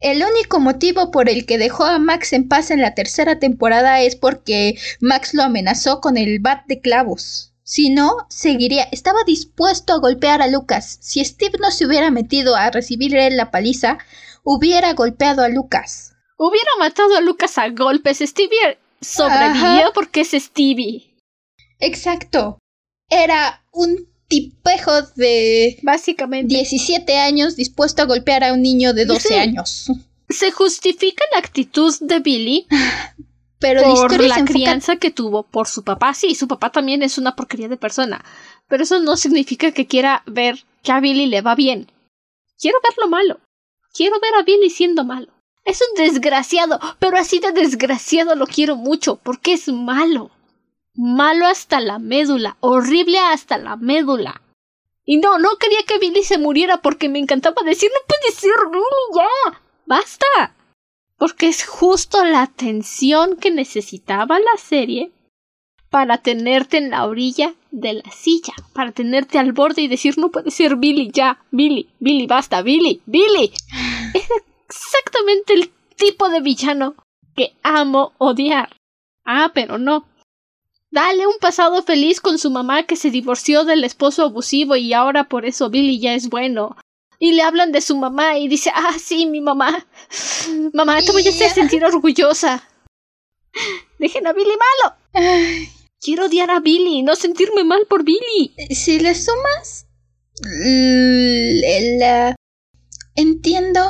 El único motivo por el que dejó a Max en paz en la tercera temporada es porque Max lo amenazó con el bat de clavos. Si no, seguiría. Estaba dispuesto a golpear a Lucas. Si Steve no se hubiera metido a recibirle la paliza, hubiera golpeado a Lucas. Hubiera matado a Lucas a golpes. Stevie sobrevivió Ajá. porque es Stevie. Exacto. Era un tipejo de básicamente 17 años dispuesto a golpear a un niño de 12 sí. años. Se justifica la actitud de Billy pero por la, la enfoca... crianza que tuvo por su papá. Sí, su papá también es una porquería de persona. Pero eso no significa que quiera ver que a Billy le va bien. Quiero ver lo malo. Quiero ver a Billy siendo malo. Es un desgraciado, pero así de desgraciado lo quiero mucho, porque es malo. Malo hasta la médula, horrible hasta la médula. Y no, no quería que Billy se muriera porque me encantaba decir no puede ser Billy ya. Basta. Porque es justo la tensión que necesitaba la serie para tenerte en la orilla de la silla, para tenerte al borde y decir no puede ser Billy ya, Billy, Billy, basta, Billy, Billy. Es exactamente el tipo de villano que amo odiar. Ah, pero no. Dale un pasado feliz con su mamá que se divorció del esposo abusivo y ahora por eso Billy ya es bueno. Y le hablan de su mamá y dice, ah, sí, mi mamá. Mamá, te voy a hacer sentir orgullosa. Dejen a Billy malo. Quiero odiar a Billy, no sentirme mal por Billy. Si le sumas... La... Entiendo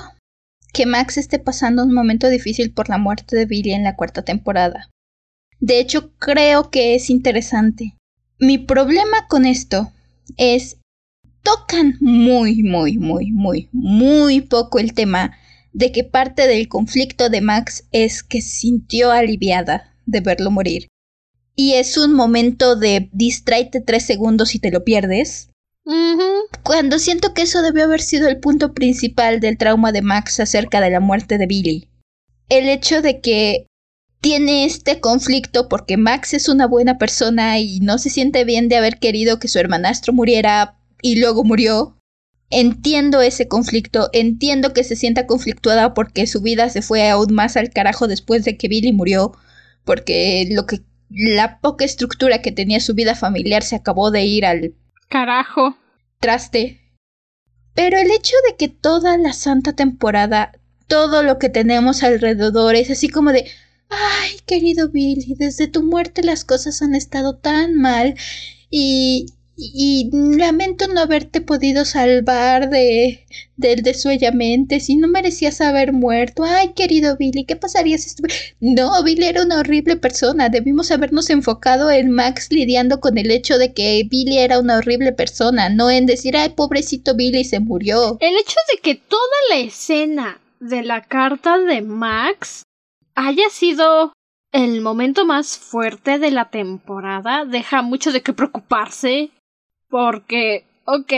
que Max esté pasando un momento difícil por la muerte de Billy en la cuarta temporada. De hecho, creo que es interesante. Mi problema con esto es tocan muy, muy, muy, muy, muy poco el tema de que parte del conflicto de Max es que sintió aliviada de verlo morir y es un momento de distraite tres segundos y te lo pierdes. Cuando siento que eso debió haber sido el punto principal del trauma de Max acerca de la muerte de Billy. El hecho de que tiene este conflicto porque Max es una buena persona y no se siente bien de haber querido que su hermanastro muriera y luego murió. Entiendo ese conflicto, entiendo que se sienta conflictuada porque su vida se fue aún más al carajo después de que Billy murió, porque lo que la poca estructura que tenía su vida familiar se acabó de ir al carajo traste. Pero el hecho de que toda la santa temporada, todo lo que tenemos alrededor es así como de, ay, querido Billy, desde tu muerte las cosas han estado tan mal y y lamento no haberte podido salvar de del desuellamente si no merecías haber muerto. Ay, querido Billy, ¿qué pasaría si estuve? No, Billy era una horrible persona. Debimos habernos enfocado en Max lidiando con el hecho de que Billy era una horrible persona, no en decir, ay, pobrecito Billy se murió. El hecho de que toda la escena de la carta de Max haya sido el momento más fuerte de la temporada deja mucho de qué preocuparse porque, ok,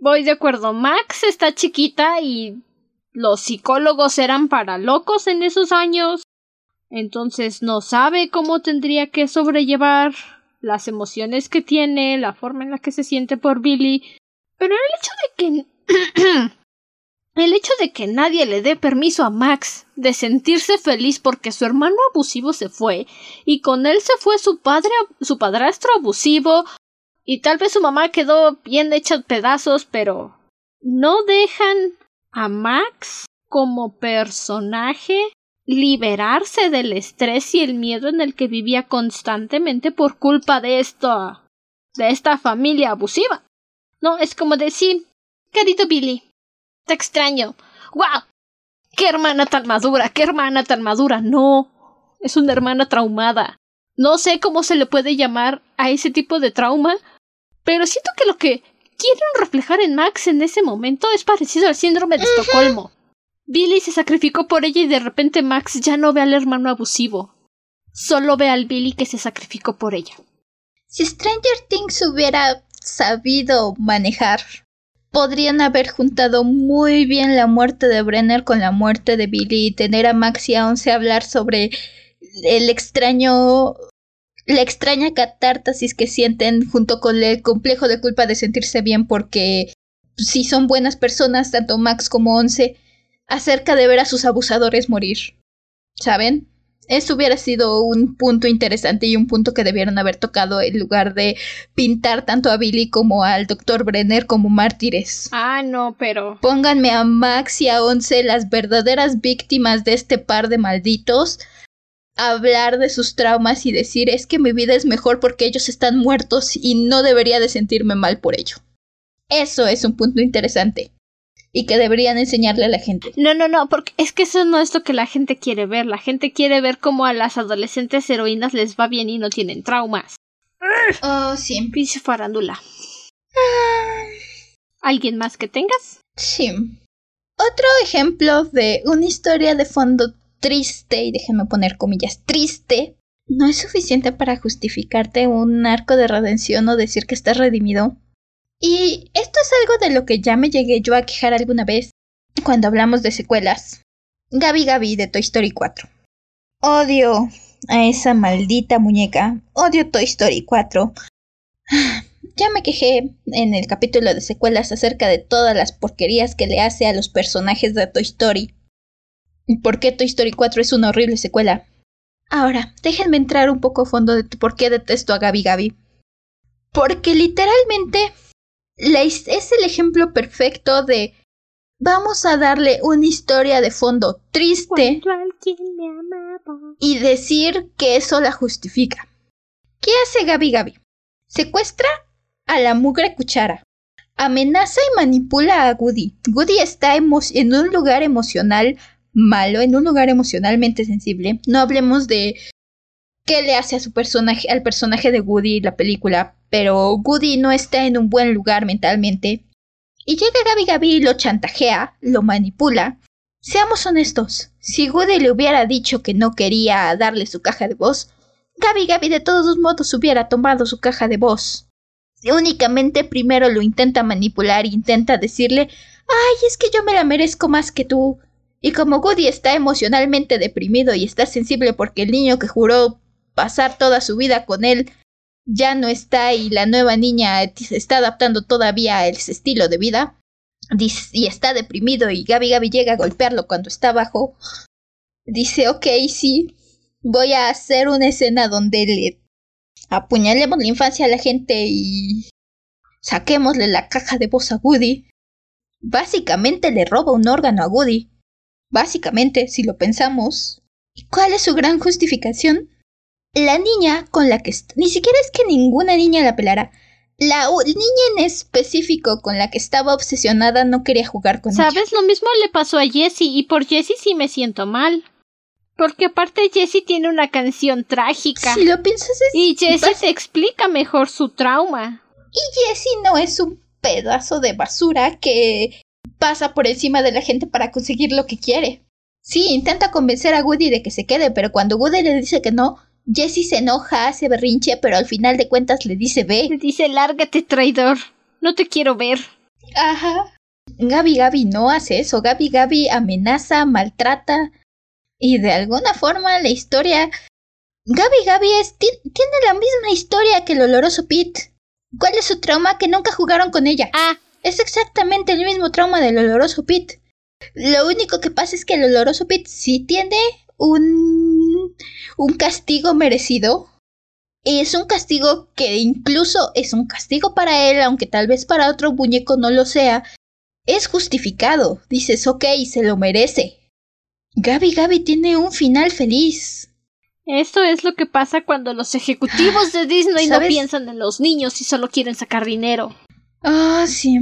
voy de acuerdo, Max está chiquita y los psicólogos eran para locos en esos años, entonces no sabe cómo tendría que sobrellevar las emociones que tiene, la forma en la que se siente por Billy, pero el hecho de que el hecho de que nadie le dé permiso a Max de sentirse feliz porque su hermano abusivo se fue y con él se fue su padre su padrastro abusivo y tal vez su mamá quedó bien hecha pedazos, pero no dejan a Max como personaje liberarse del estrés y el miedo en el que vivía constantemente por culpa de esto de esta familia abusiva. No, es como decir, querido Billy, te extraño. ¡Wow! ¡Qué hermana tan madura! ¡Qué hermana tan madura! No, es una hermana traumada. No sé cómo se le puede llamar a ese tipo de trauma, pero siento que lo que quieren reflejar en Max en ese momento es parecido al síndrome de Estocolmo. Billy se sacrificó por ella y de repente Max ya no ve al hermano abusivo. Solo ve al Billy que se sacrificó por ella. Si Stranger Things hubiera sabido manejar, podrían haber juntado muy bien la muerte de Brenner con la muerte de Billy y tener a Max y a Once hablar sobre el extraño la extraña catártasis que sienten junto con el complejo de culpa de sentirse bien porque si son buenas personas, tanto Max como Once, acerca de ver a sus abusadores morir. ¿Saben? Eso hubiera sido un punto interesante y un punto que debieron haber tocado en lugar de pintar tanto a Billy como al Dr. Brenner como mártires. Ah, no, pero. Pónganme a Max y a Once las verdaderas víctimas de este par de malditos hablar de sus traumas y decir es que mi vida es mejor porque ellos están muertos y no debería de sentirme mal por ello. Eso es un punto interesante y que deberían enseñarle a la gente. No, no, no, porque es que eso no es lo que la gente quiere ver. La gente quiere ver cómo a las adolescentes heroínas les va bien y no tienen traumas. Oh, sí. Pinche farándula. ¿Alguien más que tengas? Sí. Otro ejemplo de una historia de fondo triste, y déjenme poner comillas, triste, no es suficiente para justificarte un arco de redención o decir que estás redimido. Y esto es algo de lo que ya me llegué yo a quejar alguna vez cuando hablamos de secuelas. Gabi Gabi de Toy Story 4. Odio a esa maldita muñeca. Odio Toy Story 4. Ya me quejé en el capítulo de secuelas acerca de todas las porquerías que le hace a los personajes de Toy Story. ¿Por qué Toy Story 4 es una horrible secuela? Ahora, déjenme entrar un poco a fondo de por qué detesto a Gabi Gabi. Porque literalmente es el ejemplo perfecto de vamos a darle una historia de fondo triste y decir que eso la justifica. ¿Qué hace Gabi Gabi? Secuestra a la mugre cuchara. Amenaza y manipula a Goody. Goody está en un lugar emocional malo, en un lugar emocionalmente sensible. No hablemos de qué le hace a su personaje, al personaje de Woody la película, pero Woody no está en un buen lugar mentalmente. Y llega Gabi Gabi y lo chantajea, lo manipula. Seamos honestos, si Woody le hubiera dicho que no quería darle su caja de voz, Gabi Gabi de todos modos hubiera tomado su caja de voz. Únicamente primero lo intenta manipular e intenta decirle Ay, es que yo me la merezco más que tú. Y como Woody está emocionalmente deprimido y está sensible porque el niño que juró pasar toda su vida con él ya no está y la nueva niña se está adaptando todavía a estilo de vida y está deprimido y Gabi Gabi llega a golpearlo cuando está abajo, dice, ok, sí, voy a hacer una escena donde le apuñalemos la infancia a la gente y saquémosle la caja de voz a Woody. Básicamente le roba un órgano a Woody. Básicamente, si lo pensamos. ¿Y cuál es su gran justificación? La niña con la que... Ni siquiera es que ninguna niña la pelara. La niña en específico con la que estaba obsesionada no quería jugar con ella. ¿Sabes? Lo mismo le pasó a Jessie y por Jessie sí me siento mal. Porque aparte Jessie tiene una canción trágica. Si lo piensas es... Y Jessie te explica mejor su trauma. Y Jessie no es un pedazo de basura que pasa por encima de la gente para conseguir lo que quiere. Sí, intenta convencer a Woody de que se quede, pero cuando Woody le dice que no, Jessie se enoja, hace berrinche, pero al final de cuentas le dice ve. Le dice lárgate, traidor. No te quiero ver. Ajá. Gabi Gabi no hace eso. Gabi Gabi amenaza, maltrata. Y de alguna forma la historia. Gabi Gabi es, tiene la misma historia que el oloroso Pete. ¿Cuál es su trauma? Que nunca jugaron con ella. Ah, es exactamente el mismo trauma del oloroso Pit. Lo único que pasa es que el oloroso Pit sí tiene un, un castigo merecido. Y es un castigo que incluso es un castigo para él, aunque tal vez para otro muñeco no lo sea. Es justificado. Dices, ok, se lo merece. Gabi Gabi tiene un final feliz. Esto es lo que pasa cuando los ejecutivos de Disney no piensan en los niños y solo quieren sacar dinero. Ah, sí.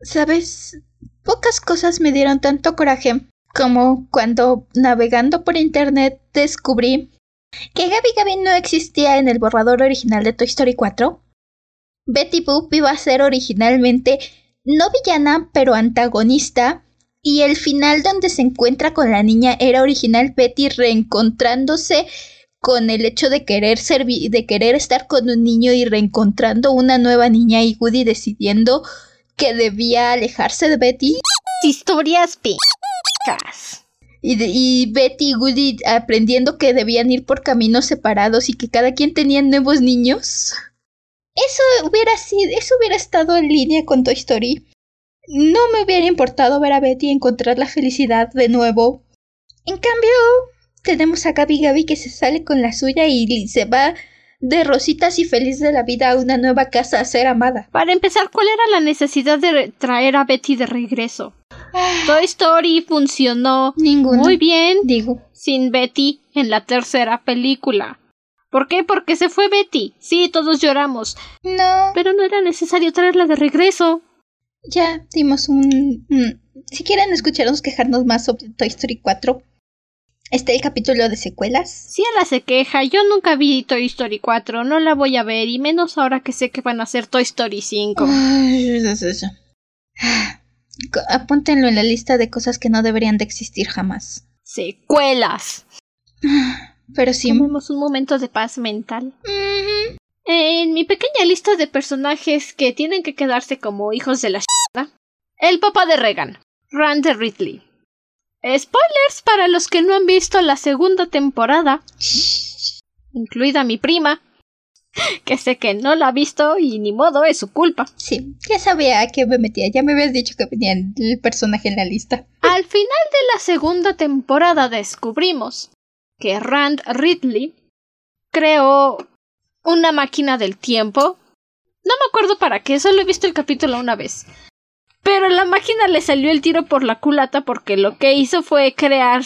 Sabes, pocas cosas me dieron tanto coraje como cuando navegando por internet descubrí que Gabi Gabi no existía en el borrador original de Toy Story 4. Betty Boop iba a ser originalmente no villana, pero antagonista, y el final donde se encuentra con la niña era original Betty reencontrándose con el hecho de querer de querer estar con un niño y reencontrando una nueva niña y Woody decidiendo que debía alejarse de Betty. Historias y, Betty y Woody aprendiendo que debían ir por caminos separados y que cada quien tenía nuevos niños. Eso hubiera sido, eso hubiera estado en línea con Toy Story. No me hubiera importado ver a Betty encontrar la felicidad de nuevo. En cambio, tenemos a Gabi Gabi que se sale con la suya y se va de rositas y feliz de la vida a una nueva casa a ser amada. Para empezar, ¿cuál era la necesidad de traer a Betty de regreso? Toy Story funcionó muy bien digo. sin Betty en la tercera película. ¿Por qué? Porque se fue Betty. Sí, todos lloramos. No. Pero no era necesario traerla de regreso. Ya dimos un... Si quieren escucharnos quejarnos más sobre Toy Story 4, Está el capítulo de secuelas. Si la se queja, yo nunca vi Toy Story 4, no la voy a ver, y menos ahora que sé que van a hacer Toy Story 5. Apúntenlo en la lista de cosas que no deberían de existir jamás. Secuelas. Pero sí. Tomemos un momento de paz mental. En mi pequeña lista de personajes que tienen que quedarse como hijos de la ch... el papá de Regan, Rand Ridley. Spoilers para los que no han visto la segunda temporada, incluida mi prima, que sé que no la ha visto y ni modo, es su culpa. Sí, ya sabía a qué me metía. Ya me habías dicho que venía el personaje en la lista. Al final de la segunda temporada descubrimos que Rand Ridley creó una máquina del tiempo. No me acuerdo para qué, solo he visto el capítulo una vez. Pero la máquina le salió el tiro por la culata porque lo que hizo fue crear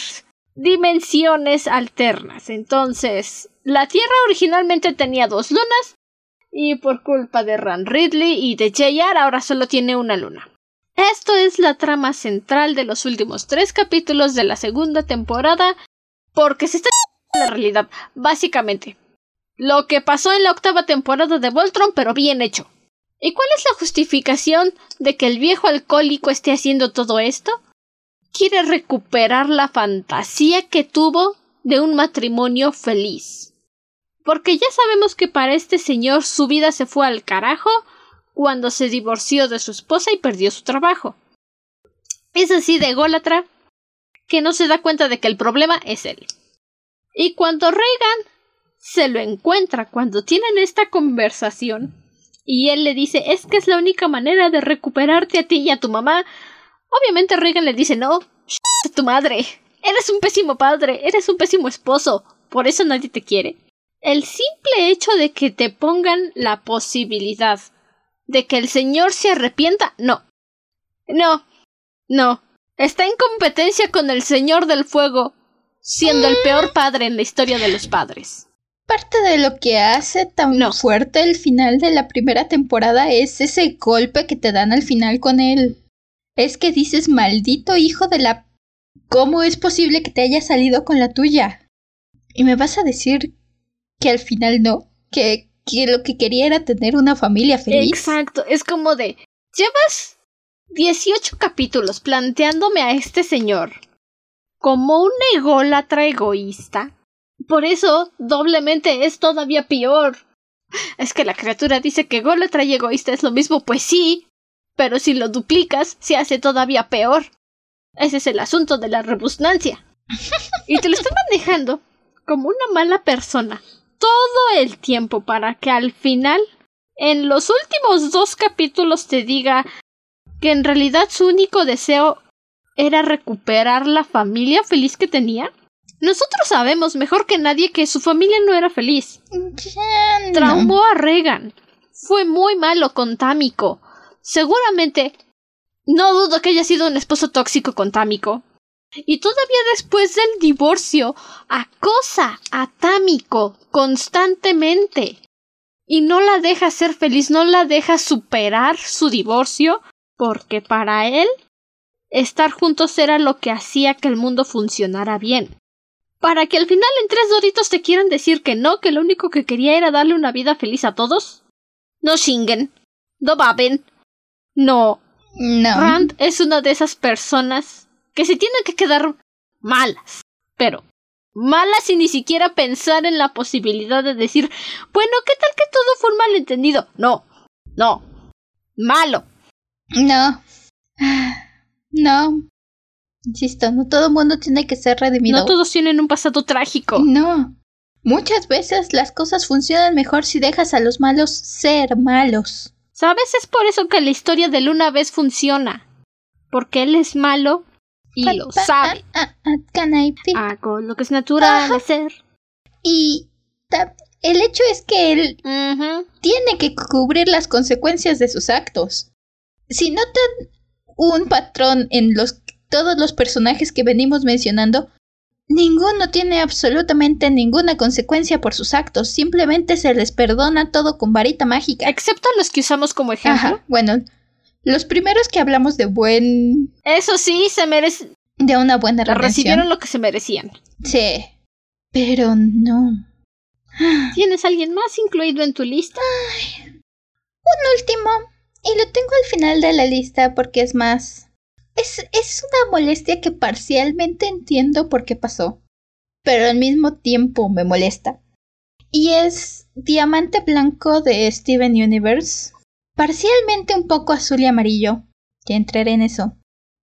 dimensiones alternas. Entonces, la Tierra originalmente tenía dos lunas y por culpa de Rand Ridley y de JR ahora solo tiene una luna. Esto es la trama central de los últimos tres capítulos de la segunda temporada, porque se está la realidad, básicamente. Lo que pasó en la octava temporada de Voltron, pero bien hecho. ¿Y cuál es la justificación de que el viejo alcohólico esté haciendo todo esto? Quiere recuperar la fantasía que tuvo de un matrimonio feliz. Porque ya sabemos que para este señor su vida se fue al carajo cuando se divorció de su esposa y perdió su trabajo. Es así de ególatra que no se da cuenta de que el problema es él. Y cuando Reagan se lo encuentra cuando tienen esta conversación y él le dice es que es la única manera de recuperarte a ti y a tu mamá, obviamente Reagan le dice no, a tu madre, eres un pésimo padre, eres un pésimo esposo, por eso nadie te quiere. El simple hecho de que te pongan la posibilidad de que el señor se arrepienta, no. No. No. Está en competencia con el señor del fuego, siendo el peor padre en la historia de los padres. Parte de lo que hace tan No. fuerte el final de la primera temporada es ese golpe que te dan al final con él. Es que dices, maldito hijo de la... ¿Cómo es posible que te haya salido con la tuya? Y me vas a decir que al final no, que, que lo que quería era tener una familia feliz. Exacto, es como de llevas 18 capítulos planteándome a este señor como un ególatra egoísta. Por eso doblemente es todavía peor. Es que la criatura dice que ególatra y egoísta es lo mismo, pues sí, pero si lo duplicas se hace todavía peor. Ese es el asunto de la rebusnancia. Y te lo están manejando como una mala persona todo el tiempo para que al final, en los últimos dos capítulos, te diga que en realidad su único deseo era recuperar la familia feliz que tenía. Nosotros sabemos mejor que nadie que su familia no era feliz. No. Traumó a Regan. Fue muy malo con Támico. Seguramente no dudo que haya sido un esposo tóxico con Támico. Y todavía después del divorcio, acosa a Támico constantemente. Y no la deja ser feliz, no la deja superar su divorcio, porque para él estar juntos era lo que hacía que el mundo funcionara bien. Para que al final en tres doritos te quieran decir que no, que lo único que quería era darle una vida feliz a todos. No chinguen. No baben. No. No. Rand es una de esas personas que se tienen que quedar malas. Pero malas sin ni siquiera pensar en la posibilidad de decir, bueno, ¿qué tal que todo fue un malentendido? No. No. Malo. No. No. Insisto, no todo el mundo tiene que ser redimido. No todos tienen un pasado trágico. No. Muchas veces las cosas funcionan mejor si dejas a los malos ser malos. ¿Sabes? Es por eso que la historia de Luna vez funciona. Porque él es malo y Pa- lo pa- sabe. ah, ah, ah, Hago lo que es natural hacer. Y el hecho es que él tiene que cubrir las consecuencias de sus actos. Si notan un patrón en los todos los personajes que venimos mencionando, ninguno tiene absolutamente ninguna consecuencia por sus actos, simplemente se les perdona todo con varita mágica. Excepto los que usamos como ejemplo. Ajá, bueno, los primeros que hablamos de buen Eso sí, se merece. de una buena La redención. recibieron lo que se merecían. Sí. Pero no. ¿Tienes alguien más incluido en tu lista? Un último, y lo tengo al final de la lista porque es más es, es una molestia que parcialmente entiendo por qué pasó, pero al mismo tiempo me molesta. Y es Diamante Blanco de Steven Universe, parcialmente un poco azul y amarillo. Ya entraré en eso.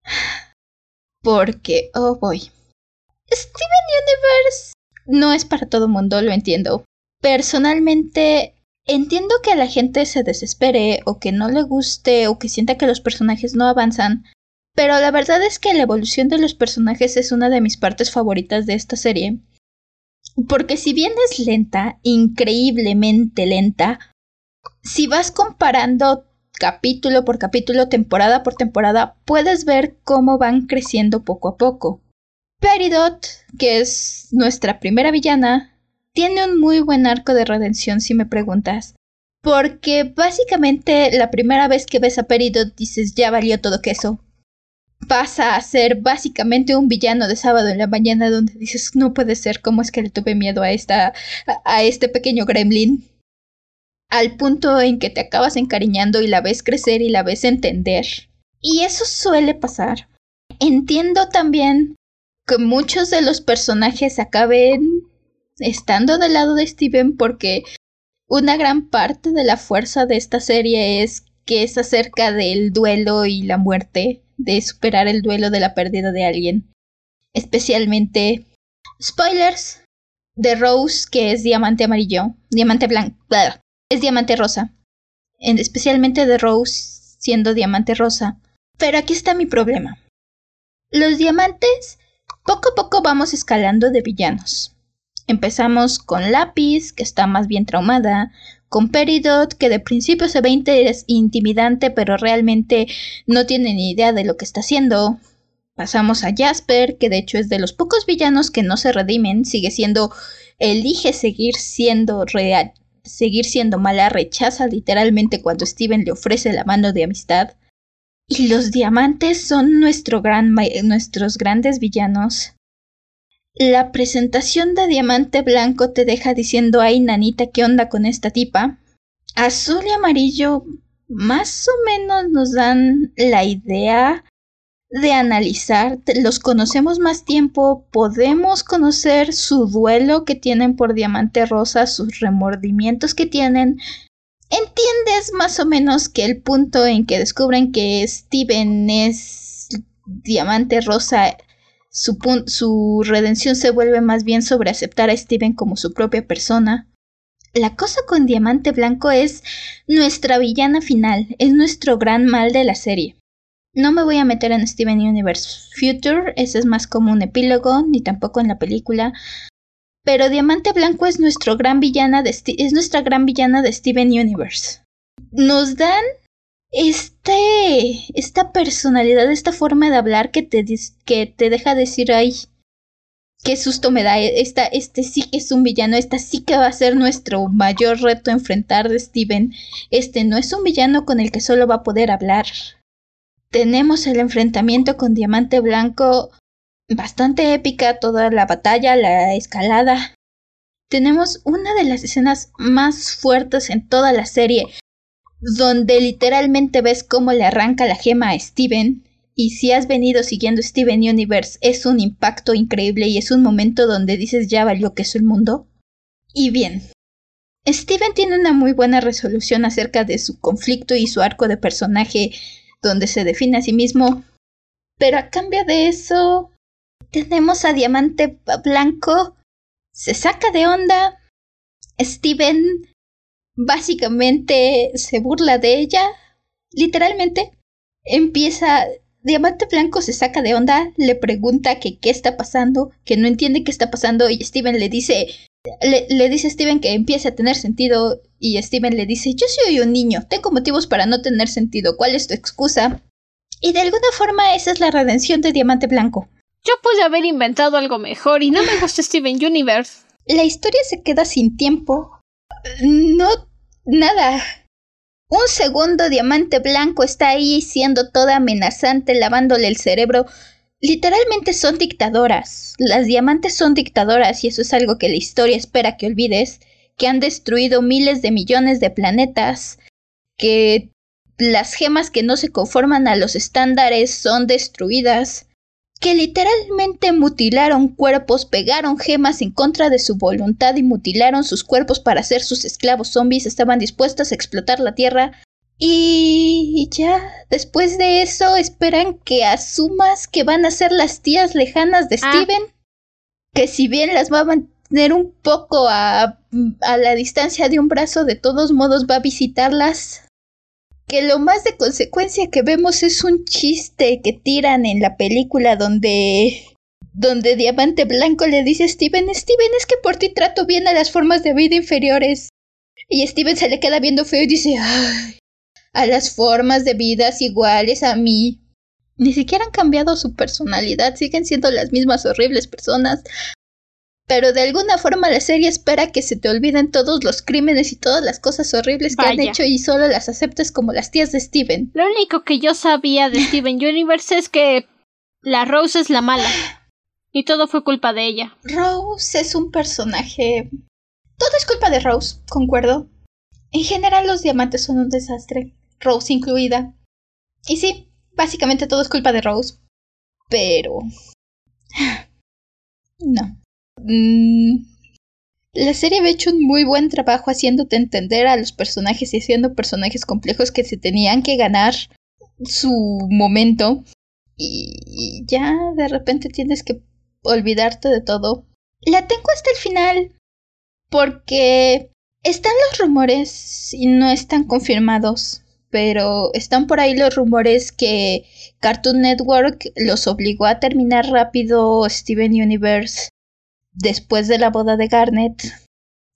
Porque, oh boy. Steven Universe no es para todo mundo, lo entiendo. Personalmente, entiendo que a la gente se desespere o que no le guste o que sienta que los personajes no avanzan, pero la verdad es que la evolución de los personajes es una de mis partes favoritas de esta serie. Porque si bien es lenta, increíblemente lenta, si vas comparando capítulo por capítulo, temporada por temporada, puedes ver cómo van creciendo poco a poco. Peridot, que es nuestra primera villana, tiene un muy buen arco de redención si me preguntas. Porque básicamente la primera vez que ves a Peridot dices ya valió todo queso. Pasa a ser básicamente un villano de sábado en la mañana donde dices no puede ser, ¿cómo es que le tuve miedo a esta a este pequeño gremlin? Al punto en que te acabas encariñando y la ves crecer y la ves entender. Y eso suele pasar. Entiendo también que muchos de los personajes acaben estando del lado de Steven porque una gran parte de la fuerza de esta serie es que es acerca del duelo y la muerte, de superar el duelo de la pérdida de alguien. Especialmente, spoilers, de Rose, que es diamante amarillo, diamante blanco, es diamante rosa. especialmente de Rose siendo diamante rosa. Pero aquí está mi problema. Los diamantes, poco a poco vamos escalando de villanos. Empezamos con Lápiz, que está más bien traumada, con Peridot, que de principio se ve intimidante, pero realmente no tiene ni idea de lo que está haciendo. Pasamos a Jasper, que de hecho es de los pocos villanos que no se redimen, sigue siendo, elige seguir siendo seguir siendo mala, rechaza literalmente cuando Steven le ofrece la mano de amistad. Y los diamantes son nuestro gran, nuestros grandes villanos. La presentación de Diamante Blanco te deja diciendo, ay, nanita, ¿qué onda con esta tipa? Azul y amarillo más o menos nos dan la idea de analizar, los conocemos más tiempo, podemos conocer su duelo que tienen por Diamante Rosa, sus remordimientos que tienen. Entiendes más o menos que el punto en que descubren que Steven es Diamante Rosa su, redención se vuelve más bien sobre aceptar a Steven como su propia persona. La cosa con Diamante Blanco es nuestra villana final, es nuestro gran mal de la serie. No me voy a meter en Steven Universe Future, ese es más como un epílogo, ni tampoco en la película. Pero Diamante Blanco es nuestro gran villana de es nuestra gran villana de Steven Universe. Nos dan este, esta personalidad, esta forma de hablar que te, que te deja decir, ay, qué susto me da, esta, este sí que es un villano, esta sí que va a ser nuestro mayor reto enfrentar de Steven, este no es un villano con el que solo va a poder hablar. Tenemos el enfrentamiento con Diamante Blanco, bastante épica, toda la batalla, la escalada. Tenemos una de las escenas más fuertes en toda la serie, donde literalmente ves cómo le arranca la gema a Steven. Y si has venido siguiendo Steven Universe, es un impacto increíble y es un momento donde dices ya valió que es el mundo. Y bien, Steven tiene una muy buena resolución acerca de su conflicto y su arco de personaje, donde se define a sí mismo. Pero a cambio de eso, tenemos a Diamante Blanco. Se saca de onda. Steven básicamente se burla de ella, literalmente. Empieza, Diamante Blanco se saca de onda, le pregunta que qué está pasando, que no entiende qué está pasando y Steven le dice, le, dice a Steven que empiece a tener sentido y Steven le dice, yo soy un niño, tengo motivos para no tener sentido, ¿cuál es tu excusa? Y de alguna forma esa es la redención de Diamante Blanco. Yo pude haber inventado algo mejor y no me gusta Steven Universe. La historia se queda sin tiempo no, nada. Un segundo diamante blanco está ahí siendo toda amenazante, lavándole el cerebro. Literalmente son dictadoras. Las diamantes son dictadoras y eso es algo que la historia espera que olvides, que han destruido miles de millones de planetas, que las gemas que no se conforman a los estándares son destruidas, que literalmente mutilaron cuerpos, pegaron gemas en contra de su voluntad y mutilaron sus cuerpos para ser sus esclavos zombies, estaban dispuestas a explotar la Tierra. Y ya, después de eso, esperan que asumas que van a ser las tías lejanas de ah. Steven. Que si bien las va a mantener un poco a, a la distancia de un brazo, de todos modos va a visitarlas que lo más de consecuencia que vemos es un chiste que tiran en la película donde donde Diamante Blanco le dice a Steven, Steven, es que por ti trato bien a las formas de vida inferiores. Y Steven se le queda viendo feo y dice, ay, a las formas de vidas iguales a mí. Ni siquiera han cambiado su personalidad, siguen siendo las mismas horribles personas, pero de alguna forma la serie espera que se te olviden todos los crímenes y todas las cosas horribles que han hecho y solo las aceptes como las tías de Steven. Lo único que yo sabía de Steven Universe es que la Rose es la mala. Y todo fue culpa de ella. Rose es un personaje... Todo es culpa de Rose, concuerdo. En general los diamantes son un desastre, Rose incluida. Y sí, básicamente todo es culpa de Rose. Pero... No. Mm, la serie había hecho un muy buen trabajo haciéndote entender a los personajes y haciendo personajes complejos que se tenían que ganar su momento. Y ya de repente tienes que olvidarte de todo. La tengo hasta el final. Porque están los rumores y no están confirmados. Pero están por ahí los rumores que Cartoon Network los obligó a terminar rápido Steven Universe después de la boda de Garnet,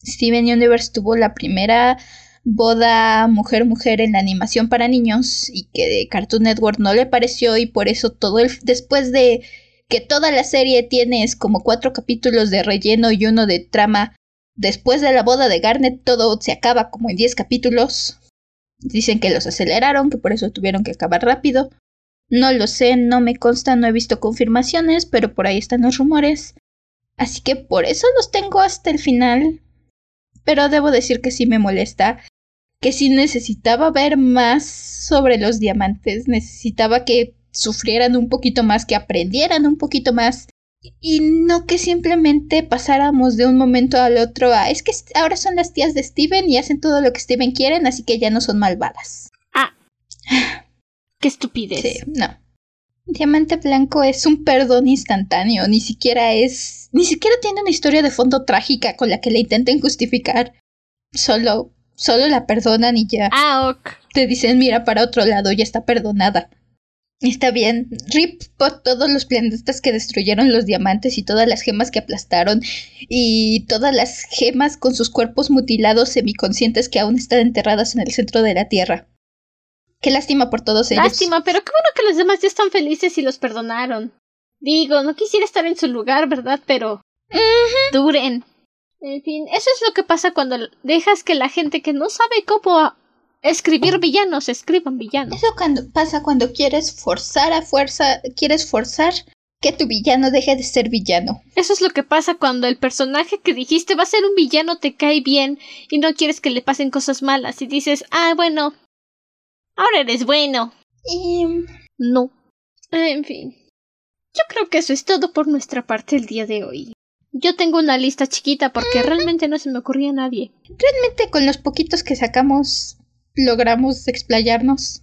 Steven Universe tuvo la primera boda mujer-mujer en la animación para niños y que Cartoon Network no le pareció y por eso todo el después de que toda la serie tiene como cuatro capítulos de relleno y uno de trama después de la boda de Garnet todo se acaba como en diez capítulos. Dicen que los aceleraron que por eso tuvieron que acabar rápido. No lo sé no me consta no he visto confirmaciones pero por ahí están los rumores Así que por eso los tengo hasta el final. Pero debo decir que sí me molesta, que sí necesitaba ver más sobre los diamantes, necesitaba que sufrieran un poquito más, que aprendieran un poquito más. Y no que simplemente pasáramos de un momento al otro a es que ahora son las tías de Steven y hacen todo lo que Steven quieren, así que ya no son malvadas. Ah. Qué estupidez. Sí, no. Diamante Blanco es un perdón instantáneo, ni siquiera es... ni siquiera tiene una historia de fondo trágica con la que le intenten justificar. Solo... solo la perdonan y ya. Ah, ok. Te dicen, mira para otro lado, ya está perdonada. Está bien. Rip por todos los planetas que destruyeron los diamantes y todas las gemas que aplastaron y todas las gemas con sus cuerpos mutilados semiconscientes que aún están enterradas en el centro de la Tierra. Qué lástima por todos ellos. Lástima, pero qué bueno que los demás ya están felices y los perdonaron. Digo, no quisiera estar en su lugar, ¿verdad? Pero... Duren. En fin, eso es lo que pasa cuando dejas que la gente que no sabe cómo escribir villanos escriban villanos. Eso cuando pasa cuando quieres forzar a fuerza, quieres forzar que tu villano deje de ser villano. Eso es lo que pasa cuando el personaje que dijiste va a ser un villano te cae bien y no quieres que le pasen cosas malas y dices, ah, bueno, Ahora eres bueno. No. En fin. Yo creo que eso es todo por nuestra parte el día de hoy. Yo tengo una lista chiquita porque realmente no se me ocurría a nadie. Realmente con los poquitos que sacamos logramos explayarnos.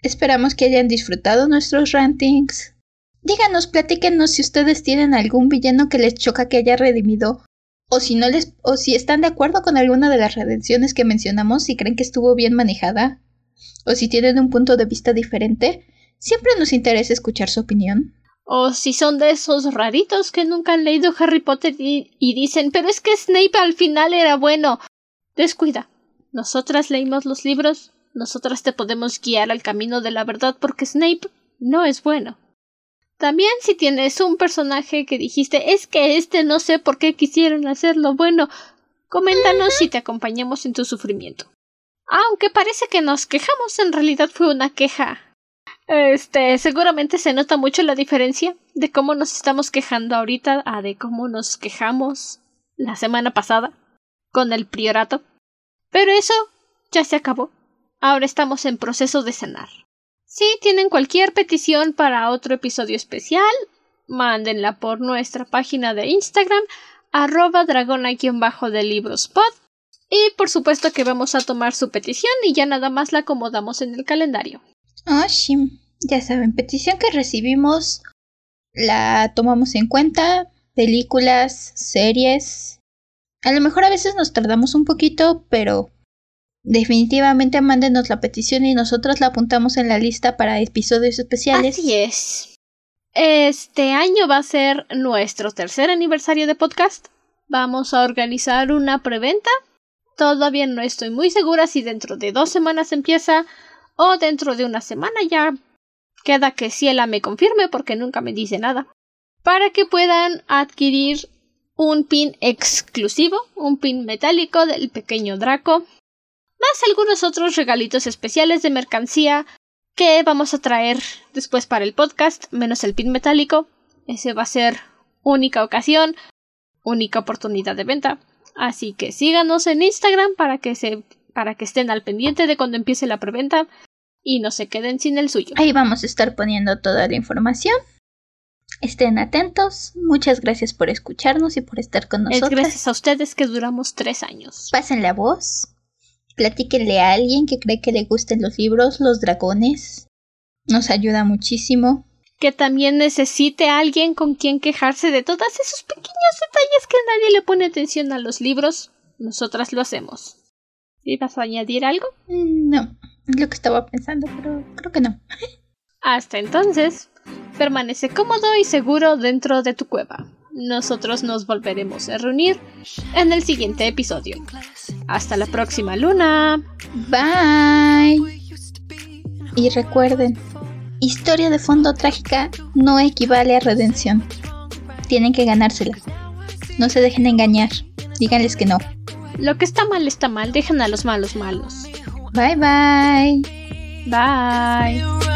Esperamos que hayan disfrutado nuestros rantings. Díganos, platíquenos si ustedes tienen algún villano que les choca que haya redimido o si no les o si están de acuerdo con alguna de las redenciones que mencionamos y creen que estuvo bien manejada o si tienen un punto de vista diferente, siempre nos interesa escuchar su opinión. O si son de esos raritos que nunca han leído Harry Potter y, dicen, pero es que Snape al final era bueno. Descuida. Nosotras leímos los libros, nosotras te podemos guiar al camino de la verdad porque Snape no es bueno. También si tienes un personaje que dijiste es que este no sé por qué quisieron hacerlo bueno, coméntanos si te acompañamos en tu sufrimiento. Aunque parece que nos quejamos, en realidad fue una queja. Este, seguramente se nota mucho la diferencia de cómo nos estamos quejando ahorita a de cómo nos quejamos la semana pasada con el priorato. Pero eso ya se acabó. ahora estamos en proceso de sanar. Si tienen cualquier petición para otro episodio especial, mándenla por nuestra página de Instagram, arroba dragona-de librospod. Y por supuesto que vamos a tomar su petición y ya nada más la acomodamos en el calendario. Oh, sí. Ya saben, petición que recibimos la tomamos en cuenta. Películas, series. A lo mejor a veces nos tardamos un poquito, pero definitivamente mándenos la petición y nosotros la apuntamos en la lista para episodios especiales. Así es. Este año va a ser nuestro tercer aniversario de podcast. Vamos a organizar una preventa. Todavía no estoy muy segura si dentro de dos semanas empieza o dentro de una semana ya Queda que Ciela me confirme porque nunca me dice nada. Para que puedan adquirir un pin exclusivo, un pin metálico del pequeño Draco, más algunos otros regalitos especiales de mercancía que vamos a traer después para el podcast, menos el pin metálico. Ese va a ser única ocasión, única oportunidad de venta. Así que síganos en Instagram para que se para que estén al pendiente de cuando empiece la preventa y no se queden sin el suyo. Ahí vamos a estar poniendo toda la información. Estén atentos. Muchas gracias por escucharnos y por estar con nosotros. Es gracias a ustedes que duramos tres años. Pasen la voz. Platíquenle a alguien que cree que le gusten los libros, los dragones. Nos ayuda muchísimo. Que también necesite a alguien con quien quejarse de todos esos pequeños detalles que nadie le pone atención a los libros. Nosotras lo hacemos. ¿Ibas a añadir algo? Mm, no lo que estaba pensando, pero creo que no. Hasta entonces, permanece cómodo y seguro dentro de tu cueva. Nosotros nos volveremos a reunir en el siguiente episodio. Hasta la próxima luna. Bye. Y recuerden, historia de fondo trágica no equivale a redención. Tienen que ganársela. No se dejen engañar. Díganles que no. Lo que está mal está mal. Dejen a los malos malos. Bye bye. Bye.